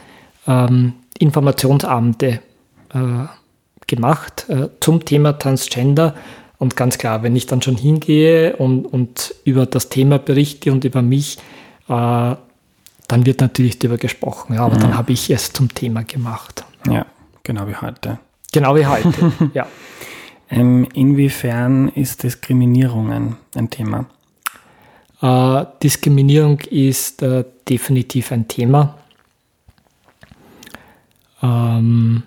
ähm, Informationsabende äh, gemacht äh, zum Thema Transgender. Und ganz klar, wenn ich dann schon hingehe und, und über das Thema berichte und über mich, äh, dann wird natürlich darüber gesprochen. Ja, aber mhm. dann habe ich es zum Thema gemacht. Ja, genau wie heute. Genau wie heute, ja. Ähm, inwiefern ist Diskriminierung ein, Thema? Äh, Diskriminierung ist äh, definitiv ein Thema. Ähm,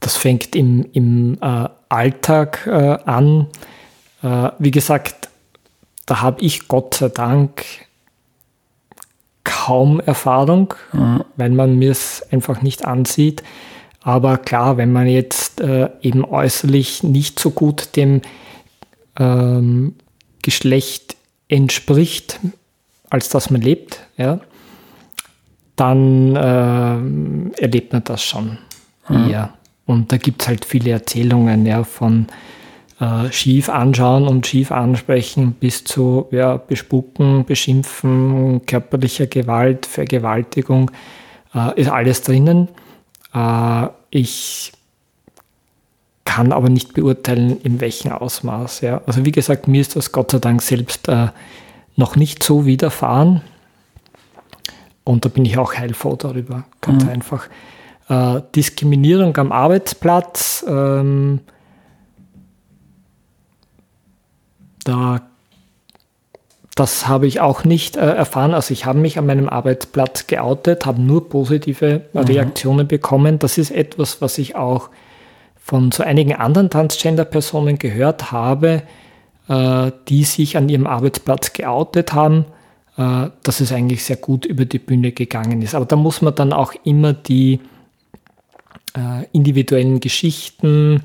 das fängt im, im äh, Alltag äh, an. Äh, wie gesagt, da habe ich Gott sei Dank kaum Erfahrung, mhm. weil man mir es einfach nicht ansieht. Aber klar, wenn man jetzt äh, eben äußerlich nicht so gut dem ähm, Geschlecht entspricht, als dass man lebt, ja, dann äh, erlebt man das schon mhm. eher. Und da gibt es halt viele Erzählungen ja, von äh, schief anschauen und schief ansprechen bis zu ja, bespucken, beschimpfen, körperlicher Gewalt, Vergewaltigung, äh, ist alles drinnen. Äh, ich kann aber nicht beurteilen, in welchem Ausmaß. Ja. Also wie gesagt, mir ist das Gott sei Dank selbst äh, noch nicht so widerfahren. Und da bin ich auch heilfroh darüber, ganz mhm. einfach. Äh, Diskriminierung am Arbeitsplatz, ähm, da, das habe ich auch nicht äh, erfahren. Also ich habe mich an meinem Arbeitsplatz geoutet, habe nur positive mhm. Reaktionen bekommen. Das ist etwas, was ich auch von so einigen anderen Transgender-Personen gehört habe, äh, die sich an ihrem Arbeitsplatz geoutet haben, äh, dass es eigentlich sehr gut über die Bühne gegangen ist. Aber da muss man dann auch immer die äh, individuellen Geschichten,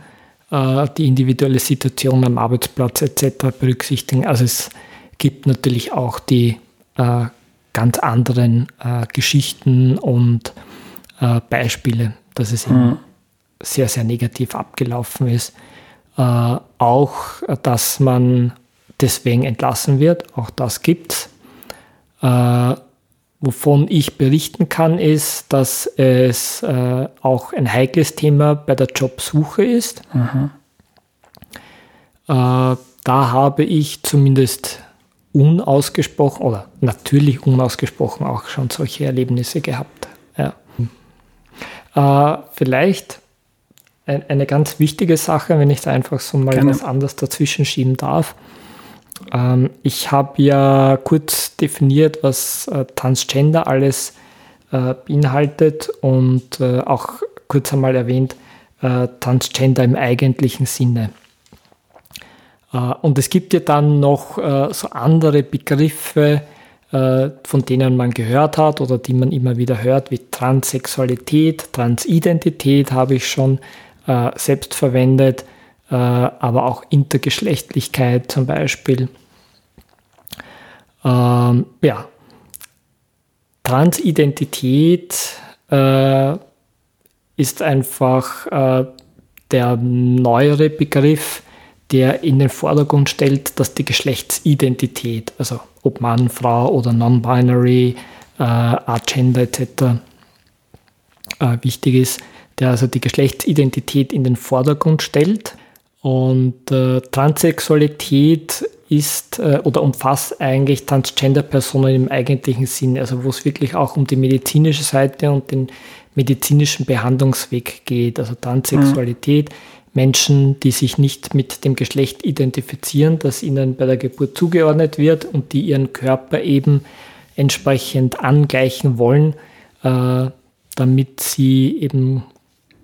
äh, die individuelle Situation am Arbeitsplatz etc. berücksichtigen. Also es gibt natürlich auch die äh, ganz anderen äh, Geschichten und äh, Beispiele, dass es mhm sehr, sehr negativ abgelaufen ist. Äh, auch, dass man deswegen entlassen wird, auch das gibt es. Äh, wovon ich berichten kann, ist, dass es äh, auch ein heikles Thema bei der Jobsuche ist. Mhm. Da habe ich zumindest unausgesprochen oder natürlich unausgesprochen auch schon solche Erlebnisse gehabt. Ja. Äh, vielleicht eine ganz wichtige Sache, wenn ich da einfach so mal Gerne. was anderes dazwischen schieben darf. Ähm, ich habe ja kurz definiert, was äh, Transgender alles äh, beinhaltet und äh, auch kurz einmal erwähnt, äh, Transgender im eigentlichen Sinne. Äh, und es gibt ja dann noch äh, so andere Begriffe, von denen man gehört hat oder die man immer wieder hört, wie Transsexualität, Transidentität habe ich schon äh, selbst verwendet, äh, aber auch Intergeschlechtlichkeit zum Beispiel. Ähm, ja, Transidentität äh, ist einfach äh, der neuere Begriff, der in den Vordergrund stellt, dass die Geschlechtsidentität, also ob Mann, Frau oder Non-Binary, äh, Agender etc. Äh, wichtig ist der also die Geschlechtsidentität in den Vordergrund stellt. Und äh, Transsexualität ist äh, oder umfasst eigentlich Transgender-Personen im eigentlichen Sinn, also wo es wirklich auch um die medizinische Seite und den medizinischen Behandlungsweg geht. Also Transsexualität, mhm. Menschen, die sich nicht mit dem Geschlecht identifizieren, das ihnen bei der Geburt zugeordnet wird und die ihren Körper eben entsprechend angleichen wollen, äh, damit sie eben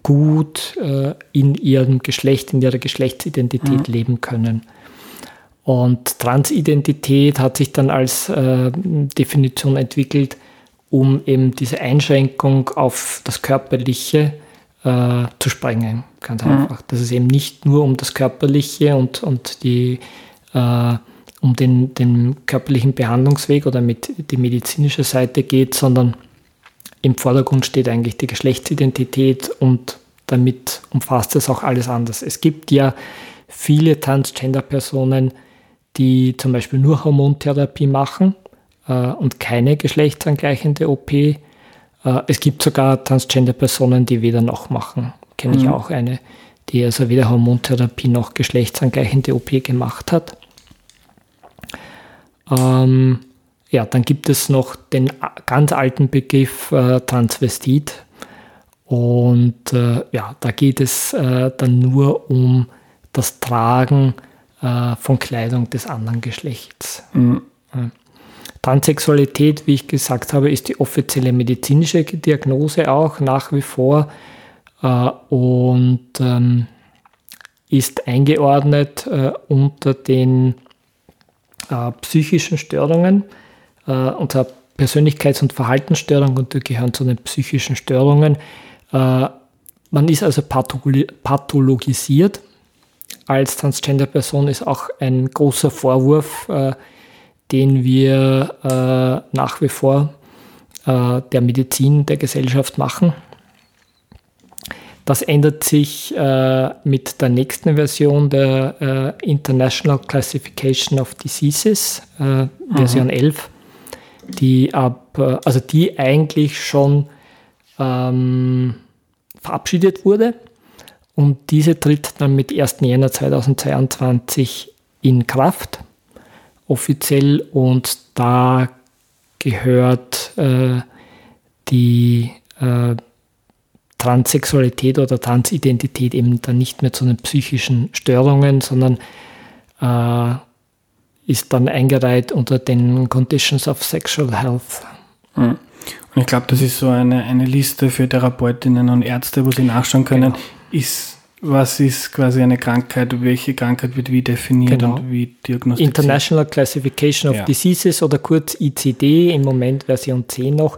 gut äh, in ihrem Geschlecht, in ihrer Geschlechtsidentität mhm. leben können. Und Transidentität hat sich dann als äh, Definition entwickelt, um eben diese Einschränkung auf das Körperliche äh, zu sprengen. Ganz mhm. einfach. Dass es eben nicht nur um das Körperliche und, und die, äh, um den, den körperlichen Behandlungsweg oder mit die medizinische Seite geht, sondern im Vordergrund steht eigentlich die Geschlechtsidentität und damit umfasst es auch alles anders. Es gibt ja viele Transgender-Personen, die zum Beispiel nur Hormontherapie machen äh, und keine geschlechtsangleichende OP. Äh, es gibt sogar Transgender-Personen, die weder noch machen. Kenne ich mhm. auch eine, die also weder Hormontherapie noch geschlechtsangleichende OP gemacht hat. Ähm, ja, dann gibt es noch den ganz alten Begriff äh, Transvestit. Und äh, ja, da geht es äh, dann nur um das Tragen äh, von Kleidung des anderen Geschlechts. Mhm. Transsexualität, wie ich gesagt habe, ist die offizielle medizinische Diagnose auch nach wie vor äh, und ähm, ist eingeordnet äh, unter den äh, psychischen Störungen äh, zwar Persönlichkeits- und Verhaltensstörungen und die gehören zu den psychischen Störungen. Äh, man ist also pathologisiert. Als Transgender-Person ist auch ein großer Vorwurf, äh, den wir äh, nach wie vor äh, der Medizin der Gesellschaft machen. Das ändert sich äh, mit der nächsten Version der äh, International Classification of Diseases, äh, Version mhm. 11, die ab, äh, also die eigentlich schon ähm, verabschiedet wurde. Und diese tritt dann mit 1. Jänner 2022 in Kraft, offiziell. Und da gehört äh, die äh, Transsexualität oder Transidentität eben dann nicht mehr zu den psychischen Störungen, sondern äh, ist dann eingereiht unter den Conditions of Sexual Health. Mhm. Und ich glaube, das ist so eine, eine Liste für Therapeutinnen und Ärzte, wo sie nachschauen können, genau. ist, was ist quasi eine Krankheit, welche Krankheit wird wie definiert genau. und wie diagnostiziert. International Classification of ja. Diseases oder kurz ICD, im Moment Version 10 noch,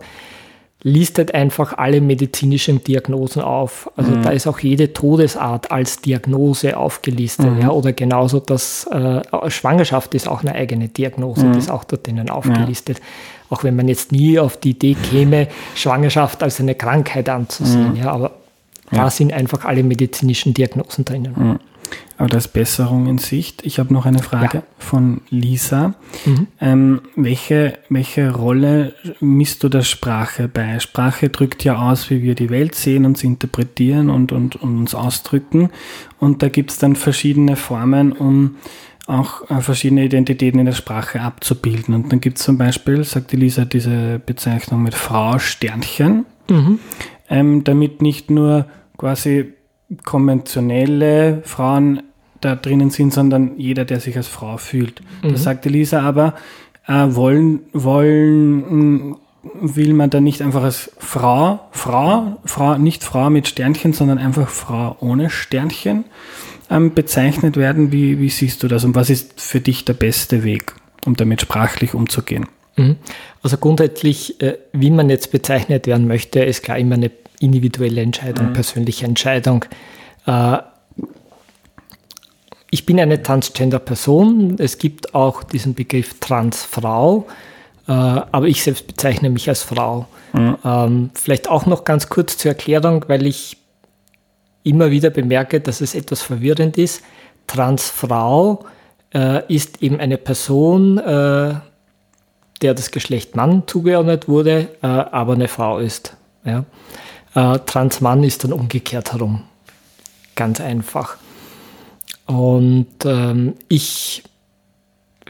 listet einfach alle medizinischen Diagnosen auf. Also mhm. da ist auch jede Todesart als Diagnose aufgelistet. Mhm. Ja, oder genauso, dass äh, Schwangerschaft ist auch eine eigene Diagnose, mhm. die ist auch dort drinnen aufgelistet. Ja. Auch wenn man jetzt nie auf die Idee käme, Schwangerschaft als eine Krankheit anzusehen. Mhm. Ja, aber ja. da sind einfach alle medizinischen Diagnosen drinnen. Mhm. Aber da ist Besserung in Sicht. Ich habe noch eine Frage ja. von Lisa. Mhm. Ähm, welche, welche Rolle misst du der Sprache bei? Sprache drückt ja aus, wie wir die Welt sehen, uns interpretieren und, und, und uns ausdrücken. Und da gibt es dann verschiedene Formen, um auch äh, verschiedene Identitäten in der Sprache abzubilden. Und dann gibt es zum Beispiel, sagt Elisa, diese Bezeichnung mit Frau Sternchen, mhm. ähm, damit nicht nur quasi konventionelle Frauen da drinnen sind, sondern jeder, der sich als Frau fühlt. Mhm. Das sagt Elisa aber, äh, wollen, wollen, will man da nicht einfach als Frau, Frau, Frau, nicht Frau mit Sternchen, sondern einfach Frau ohne Sternchen ähm, bezeichnet werden. Wie, wie siehst du das und was ist für dich der beste Weg, um damit sprachlich umzugehen? Mhm. Also grundsätzlich, äh, wie man jetzt bezeichnet werden möchte, ist klar immer eine individuelle Entscheidung, mhm. persönliche Entscheidung. Äh, ich bin eine Transgender-Person. Es gibt auch diesen Begriff Transfrau, äh, aber ich selbst bezeichne mich als Frau. Mhm. Ähm, vielleicht auch noch ganz kurz zur Erklärung, weil ich immer wieder bemerke, dass es etwas verwirrend ist. Transfrau äh, ist eben eine Person, äh, der das Geschlecht Mann zugeordnet wurde, äh, aber eine Frau ist. Ja? Äh, Transmann ist dann umgekehrt herum. Ganz einfach. Und ähm, ich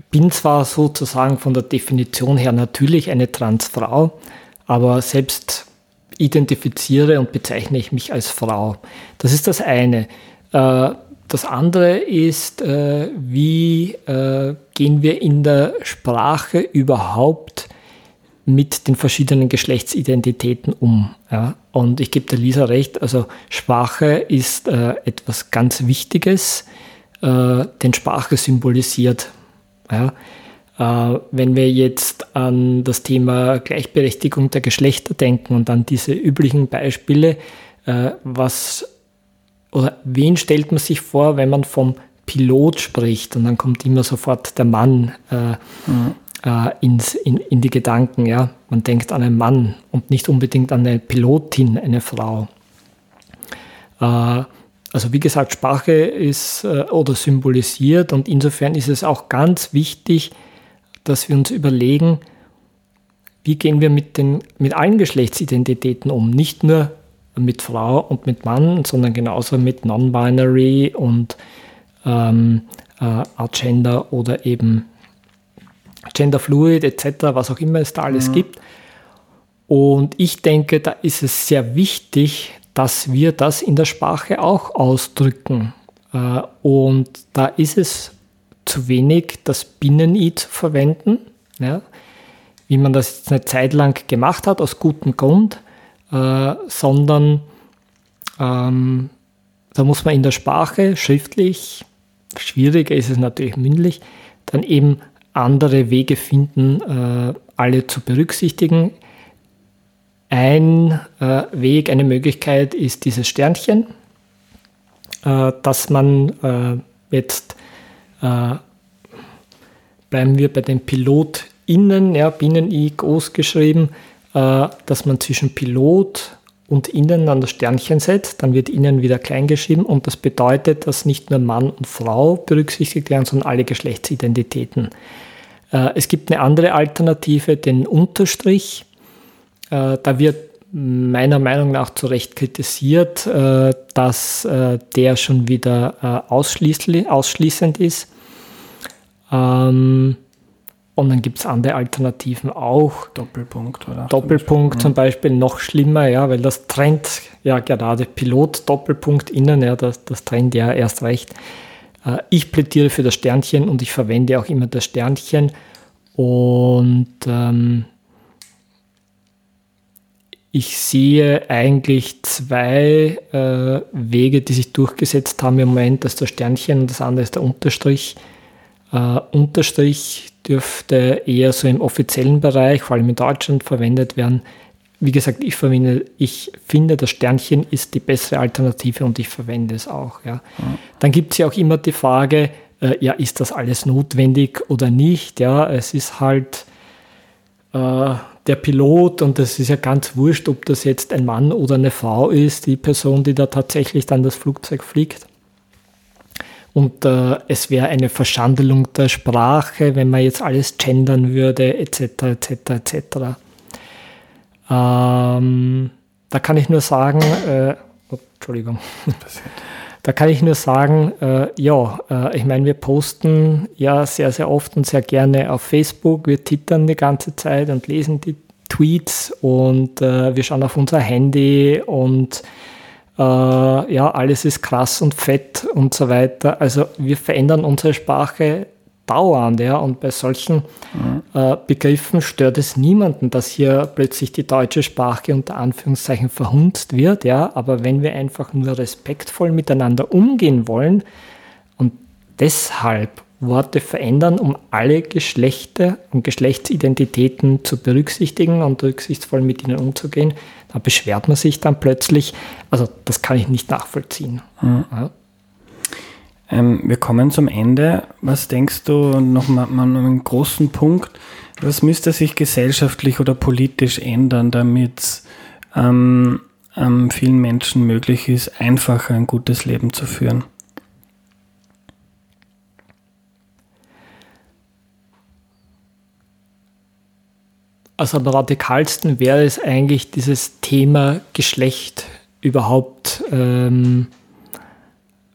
bin zwar sozusagen von der Definition her natürlich eine Transfrau, aber selbst identifiziere und bezeichne ich mich als Frau. Das ist das eine. Äh, das andere ist, äh, wie äh, gehen wir in der Sprache überhaupt mit den verschiedenen Geschlechtsidentitäten um. Ja? Und ich gebe der Lisa recht, also Sprache ist etwas ganz Wichtiges, denn Sprache symbolisiert. Ja? Äh, wenn wir jetzt an das Thema Gleichberechtigung der Geschlechter denken und an diese üblichen Beispiele, äh, was oder wen stellt man sich vor, wenn man vom Pilot spricht und dann kommt immer sofort der Mann äh, mhm. Äh, ins, in, in die Gedanken. Ja? Man denkt an einen Mann und nicht unbedingt an eine Pilotin, eine Frau. Äh, also wie gesagt, Sprache ist äh, oder symbolisiert und insofern ist es auch ganz wichtig, dass wir uns überlegen, wie gehen wir mit, den, mit allen Geschlechtsidentitäten um, nicht nur mit Frau und mit Mann, sondern genauso mit Non-Binary und ähm, äh, Agender oder eben Genderfluid etc., was auch immer es da alles mhm. gibt. Und ich denke, da ist es sehr wichtig, dass wir das in der Sprache auch ausdrücken. Äh, und da ist es zu wenig, das Binnen-I zu verwenden, ja, wie man das jetzt eine Zeit lang gemacht hat, aus gutem Grund, äh, sondern ähm, da muss man in der Sprache schriftlich, schwieriger ist es natürlich mündlich, dann eben andere Wege finden, äh, alle zu berücksichtigen. Ein äh, Weg, eine Möglichkeit ist dieses Sternchen, äh, dass man jetzt bleiben wir bei den PilotInnen, ja, Binnen-I groß geschrieben, dass man zwischen Pilot und innen an das Sternchen setzt, dann wird innen wieder klein geschrieben und das bedeutet, dass nicht nur Mann und Frau berücksichtigt werden, sondern alle Geschlechtsidentitäten. Äh, es gibt eine andere Alternative, den Unterstrich. Äh, da wird meiner Meinung nach zu Recht kritisiert, äh, dass der schon wieder ausschließend ist. Und dann gibt es andere Alternativen auch. Doppelpunkt oder? Doppelpunkt zum Beispiel, zum Beispiel noch schlimmer, ja, weil das trennt ja gerade Pilot, Doppelpunkt innen, ja, das, das trennt ja erst recht. Äh, ich plädiere für das Sternchen und ich verwende auch immer das Sternchen. Und ähm, ich sehe eigentlich zwei äh, Wege, die sich durchgesetzt haben im Moment. Das ist das Sternchen und das andere ist der Unterstrich. Äh, Unterstrich dürfte eher so im offiziellen Bereich, vor allem in Deutschland, verwendet werden. Wie gesagt, ich verwende, ich finde, das Sternchen ist die bessere Alternative und ich verwende es auch. Ja. Mhm. Dann gibt es ja auch immer die Frage, äh, ja, ist das alles notwendig oder nicht? Ja, es ist halt äh, der Pilot und es ist ja ganz wurscht, ob das jetzt ein Mann oder eine Frau ist, die Person, die da tatsächlich dann das Flugzeug fliegt. Und äh, es wäre eine Verschandelung der Sprache, wenn man jetzt alles gendern würde, etc., etc., etc. Ähm, da kann ich nur sagen, äh, oh, Entschuldigung, da kann ich nur sagen, äh, ja, äh, ich meine, wir posten ja sehr, sehr oft und sehr gerne auf Facebook, wir twittern die ganze Zeit und lesen die Tweets und äh, wir schauen auf unser Handy und äh, ja, alles ist krass und fett und so weiter. Also wir verändern unsere Sprache dauernd, ja, und bei solchen mhm. äh, Begriffen stört es niemanden, dass hier plötzlich die deutsche Sprache unter Anführungszeichen verhunzt wird, ja, aber wenn wir einfach nur respektvoll miteinander umgehen wollen und deshalb Worte verändern, um alle Geschlechter und Geschlechtsidentitäten zu berücksichtigen und rücksichtsvoll mit ihnen umzugehen, da beschwert man sich dann plötzlich. Also das kann ich nicht nachvollziehen. Mhm. Ja. Ähm, wir kommen zum Ende. Was denkst du noch mal, mal einen großen Punkt? Was müsste sich gesellschaftlich oder politisch ändern, damit ähm, ähm, vielen Menschen möglich ist, einfacher ein gutes Leben zu führen? Also am radikalsten wäre es eigentlich, dieses Thema Geschlecht überhaupt ähm,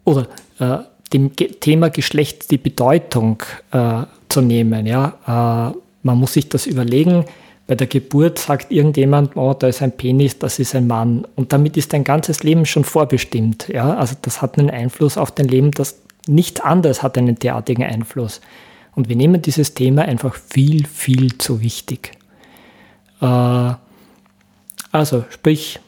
oder äh, dem Ge Thema Geschlecht die Bedeutung äh, zu nehmen. Ja? Äh, man muss sich das überlegen. Bei der Geburt sagt irgendjemand, oh, da ist ein Penis, das ist ein Mann. Und damit ist dein ganzes Leben schon vorbestimmt. Ja? Also das hat einen Einfluss auf dein Leben, das nichts anderes hat einen derartigen Einfluss. Und wir nehmen dieses Thema einfach viel, viel zu wichtig. Äh, also sprich,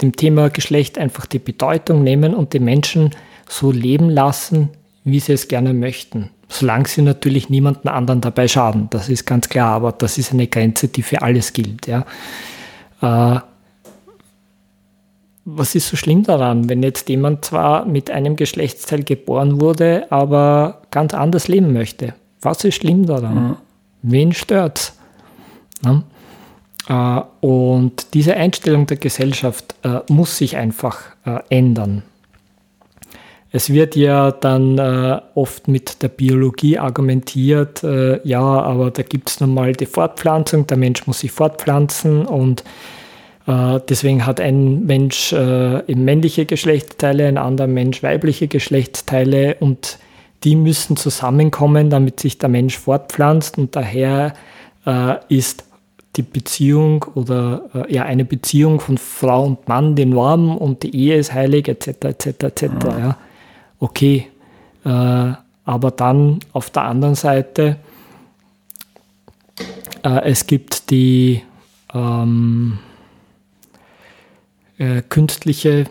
dem Thema Geschlecht einfach die Bedeutung nehmen und die Menschen so leben lassen, wie sie es gerne möchten. Solange sie natürlich niemanden anderen dabei schaden, das ist ganz klar, aber das ist eine Grenze, die für alles gilt. Ja. Äh, was ist so schlimm daran, wenn jetzt jemand zwar mit einem Geschlechtsteil geboren wurde, aber ganz anders leben möchte? Was ist schlimm daran? Mhm. Wen stört's? Ne? Äh, und diese Einstellung der Gesellschaft äh, muss sich einfach äh, ändern. Es wird ja dann äh, oft mit der Biologie argumentiert, äh, ja, aber da gibt es nun mal die Fortpflanzung, der Mensch muss sich fortpflanzen und äh, deswegen hat ein Mensch eben männliche Geschlechtsteile, ein anderer Mensch weibliche Geschlechtsteile und die müssen zusammenkommen, damit sich der Mensch fortpflanzt und daher ist die Beziehung oder äh, ja eine Beziehung von Frau und Mann die Norm und die Ehe ist heilig etc. etc. etc. Ja. ja. Okay, äh, aber dann auf der anderen Seite äh, es gibt die ähm, äh, künstliche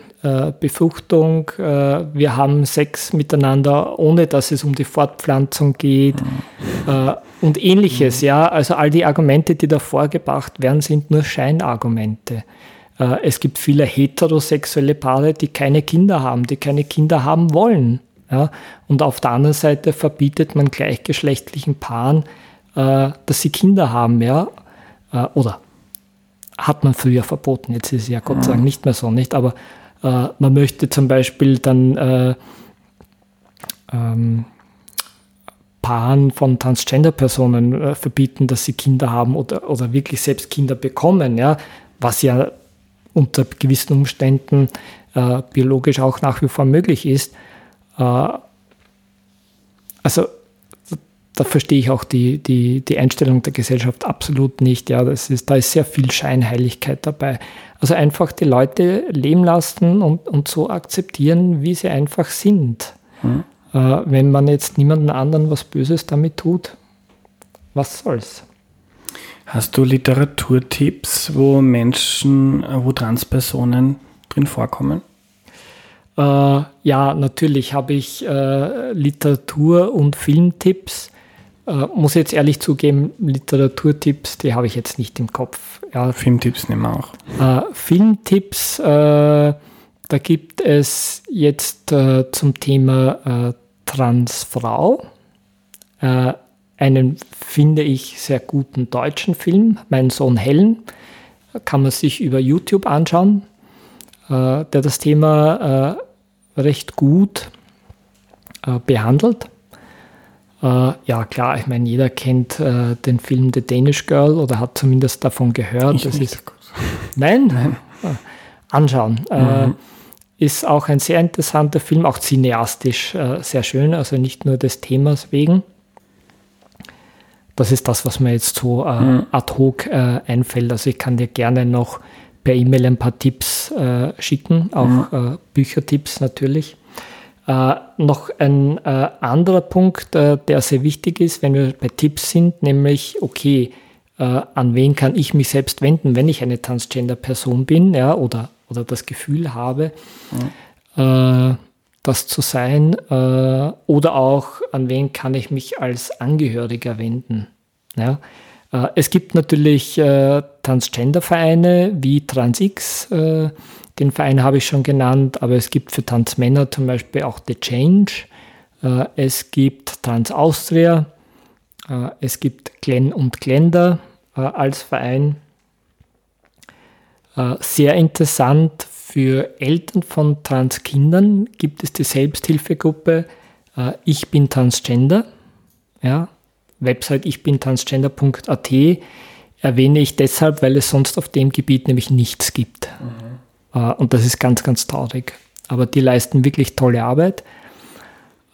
Befruchtung. Äh, wir haben Sex miteinander, ohne dass es um die Fortpflanzung geht mhm. und ähnliches. Mhm. Ja, also all die Argumente, die da vorgebracht werden, sind nur Scheinargumente. es gibt viele heterosexuelle Paare, die keine Kinder haben, die keine Kinder haben wollen. Ja, und auf der anderen Seite verbietet man gleichgeschlechtlichen Paaren, dass sie Kinder haben, ja, oder hat man früher verboten. Jetzt ist es ja Gott sei Dank nicht mehr so, nicht? Aber äh, man möchte zum Beispiel dann äh, ähm, Paaren von Transgender-Personen äh, verbieten, dass sie Kinder haben oder, oder wirklich selbst Kinder bekommen, ja, was ja unter gewissen Umständen äh, biologisch auch nach wie vor möglich ist. Äh, also da verstehe ich auch die, die, die Einstellung der Gesellschaft absolut nicht. Ja, das ist, da ist sehr viel Scheinheiligkeit dabei. Also einfach die Leute leben lassen und, und so akzeptieren, wie sie einfach sind. Hm. Äh, wenn man jetzt niemanden anderen was Böses damit tut, was soll's? Hast du Literaturtipps, wo Menschen, wo Transpersonen drin vorkommen? Äh, ja, natürlich habe ich äh, Literatur- und Filmtipps. Äh, muss jetzt ehrlich zugeben, Literaturtipps, die habe ich jetzt nicht im Kopf. Ja. Filmtipps nehmen wir auch. Äh, Filmtipps, äh, da gibt es jetzt äh, zum Thema Transfrau einen, finde ich, sehr guten deutschen Film, Mein Sohn Helen. Kann man sich über YouTube anschauen, der das Thema recht gut behandelt. Äh, ja, klar, ich meine, jeder kennt äh, den Film The Danish Girl oder hat zumindest davon gehört. Ich das nicht. ist. Nein? Nein. Ah, anschauen. Äh, mhm. Äh, ist auch ein sehr interessanter Film, auch cineastisch äh, sehr schön, also nicht nur des Themas wegen. Das ist das, was mir jetzt so äh, mhm. ad hoc einfällt. Also ich kann dir gerne noch per E-Mail ein paar Tipps schicken, auch mhm. Büchertipps natürlich. Äh, noch ein äh, anderer Punkt, äh, der sehr wichtig ist, wenn wir bei Tipps sind, nämlich, okay, äh, an wen kann ich mich selbst wenden, wenn ich eine Transgender-Person bin ja, oder, oder das Gefühl habe, mhm. das zu sein, äh, oder auch an wen kann ich mich als Angehöriger wenden. Ja. es gibt natürlich Transgender-Vereine wie TransX, den Verein habe ich schon genannt, aber es gibt für Tanzmänner zum Beispiel auch The Change. Äh, es gibt Trans Austria. Äh, es gibt Glenn und Glenda äh, als Verein. Sehr interessant für Eltern von Transkindern gibt es die Selbsthilfegruppe Ich bin Transgender. Ja, Website ich bin transgender.at erwähne ich deshalb, weil es sonst auf dem Gebiet nämlich nichts gibt. Äh, und das ist ganz, ganz traurig. Aber die leisten wirklich tolle Arbeit,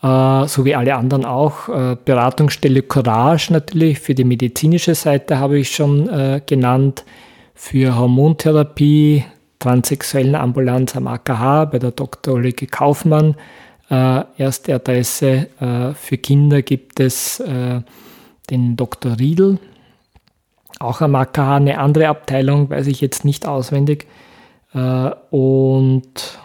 äh, so wie alle anderen auch. Äh, Beratungsstelle Courage natürlich für die medizinische Seite habe ich schon genannt, für Hormontherapie, transsexuellen Ambulanz am AKH bei der Dr. Ulrike Kaufmann. erste Adresse für Kinder gibt es den Dr. Riedel, auch am AKH eine andere Abteilung, weiß ich jetzt nicht auswendig. Äh, und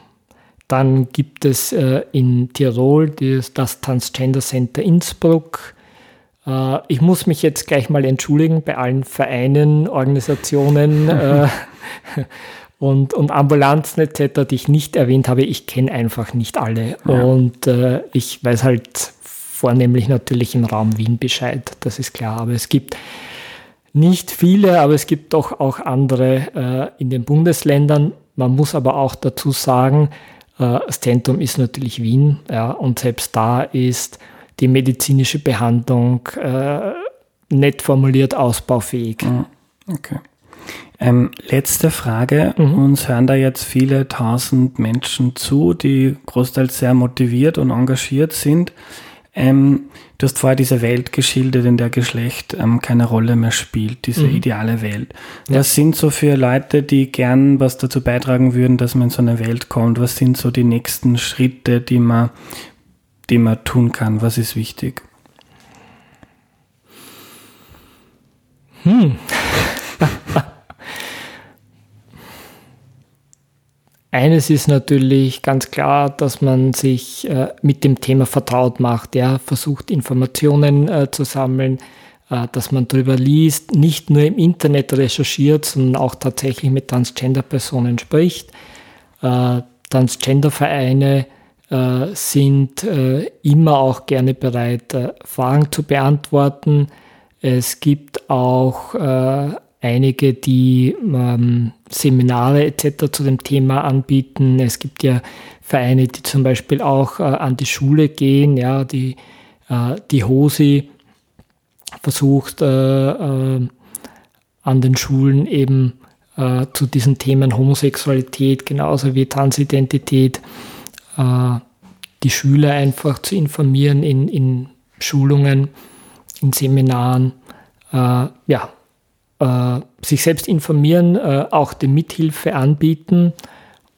dann gibt es äh, in Tirol das Transgender Center Innsbruck. Äh, ich muss mich jetzt gleich mal entschuldigen bei allen Vereinen, Organisationen und, und Ambulanzen etc., die ich nicht erwähnt habe. Ich kenne einfach nicht alle. Ja. Und ich weiß halt vornehmlich natürlich im Raum Wien Bescheid, das ist klar. Aber es gibt nicht viele, aber es gibt doch auch andere äh, in den Bundesländern. Man muss aber auch dazu sagen, äh, das Zentrum ist natürlich Wien ja, und selbst da ist die medizinische Behandlung äh, nett formuliert ausbaufähig. Mhm. Okay. Ähm, letzte Frage. Mhm. Uns hören da jetzt viele tausend Menschen zu, die großteils sehr motiviert und engagiert sind. Ähm, du hast vorher diese Welt geschildert, in der Geschlecht ähm, keine Rolle mehr spielt, diese mhm. ideale Welt. Ja. Was sind so für Leute, die gern was dazu beitragen würden, dass man in so eine Welt kommt? Was sind so die nächsten Schritte, die man, die man tun kann? Was ist wichtig? Hm. Eines ist natürlich ganz klar, dass man sich äh, mit dem Thema vertraut macht, ja, versucht Informationen äh, zu sammeln, äh, dass man darüber liest, nicht nur im Internet recherchiert, sondern auch tatsächlich mit Transgender-Personen spricht. Äh, Transgender-Vereine äh, sind äh, immer auch gerne bereit, Fragen zu beantworten. Es gibt auch einige, die ähm, Seminare etc. zu dem Thema anbieten. Es gibt ja Vereine, die zum Beispiel auch äh, an die Schule gehen, ja, die, äh, die HOSI versucht äh, äh an den Schulen eben äh, zu diesen Themen Homosexualität genauso wie Transidentität äh, die Schüler einfach zu informieren in, in Schulungen, in Seminaren, ja, äh, sich selbst informieren, äh, auch die Mithilfe anbieten.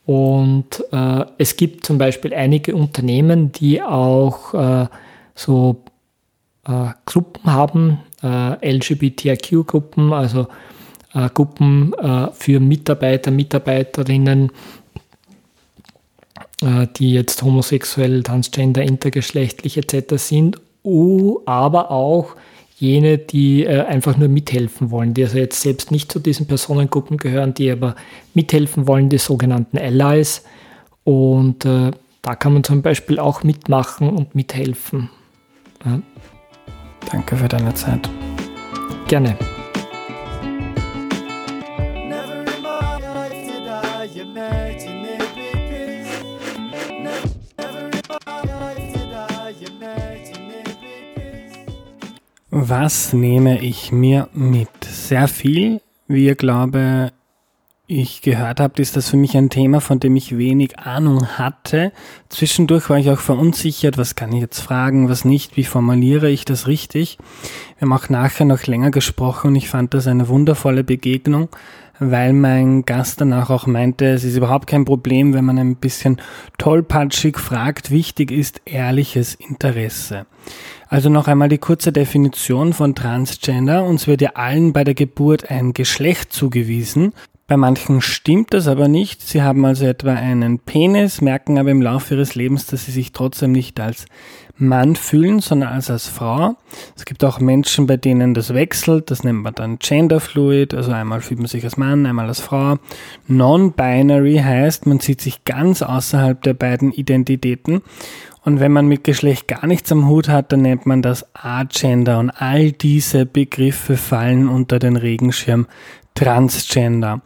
Und äh, es gibt zum Beispiel einige Unternehmen, die auch äh, so äh, Gruppen haben, LGBTIQ-Gruppen, also Gruppen für Mitarbeiter, Mitarbeiterinnen, die jetzt homosexuell, transgender, intergeschlechtlich etc. sind, aber auch jene, die äh, einfach nur mithelfen wollen, die also jetzt selbst nicht zu diesen Personengruppen gehören, die aber mithelfen wollen, die sogenannten Allies. Und äh, da kann man zum Beispiel auch mitmachen und mithelfen. Ja. Danke für deine Zeit. Gerne. Was nehme ich mir mit? Sehr viel. Wie ihr glaube ich gehört habt, ist das für mich ein Thema, von dem ich wenig Ahnung hatte. Zwischendurch war ich auch verunsichert, was kann ich jetzt fragen, was nicht, wie formuliere ich das richtig. Wir haben auch nachher noch länger gesprochen und ich fand das eine wundervolle Begegnung, weil mein Gast danach auch meinte, es ist überhaupt kein Problem, wenn man ein bisschen tollpatschig fragt. Wichtig ist ehrliches Interesse. Also noch einmal die kurze Definition von Transgender. Uns wird ja allen bei der Geburt ein Geschlecht zugewiesen. Bei manchen stimmt das aber nicht. Sie haben also etwa einen Penis, merken aber im Laufe ihres Lebens, dass sie sich trotzdem nicht als Mann fühlen, sondern als als Frau. Es gibt auch Menschen, bei denen das wechselt. Das nennt man dann Genderfluid. Also einmal fühlt man sich als Mann, einmal als Frau. Non-binary heißt, man sieht sich ganz außerhalb der beiden Identitäten. Und wenn man mit Geschlecht gar nichts am Hut hat, dann nennt man das Agender. Und all diese Begriffe fallen unter den Regenschirm Transgender.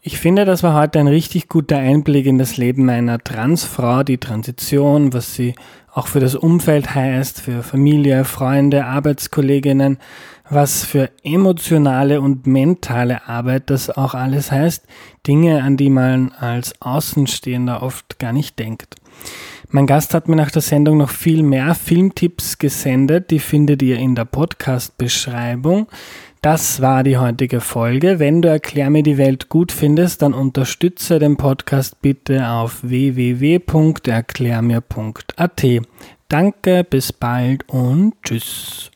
Ich finde, das war heute ein richtig guter Einblick in das Leben einer Transfrau, die Transition, was sie auch für das Umfeld heißt, für Familie, Freunde, Arbeitskolleginnen, was für emotionale und mentale Arbeit das auch alles heißt, Dinge, an die man als Außenstehender oft gar nicht denkt. Mein Gast hat mir nach der Sendung noch viel mehr Filmtipps gesendet, die findet ihr in der Podcast-Beschreibung. Das war die heutige Folge. Wenn du Erklär mir die Welt gut findest, dann unterstütze den Podcast bitte auf www.erklärmir.at. Danke, bis bald und tschüss.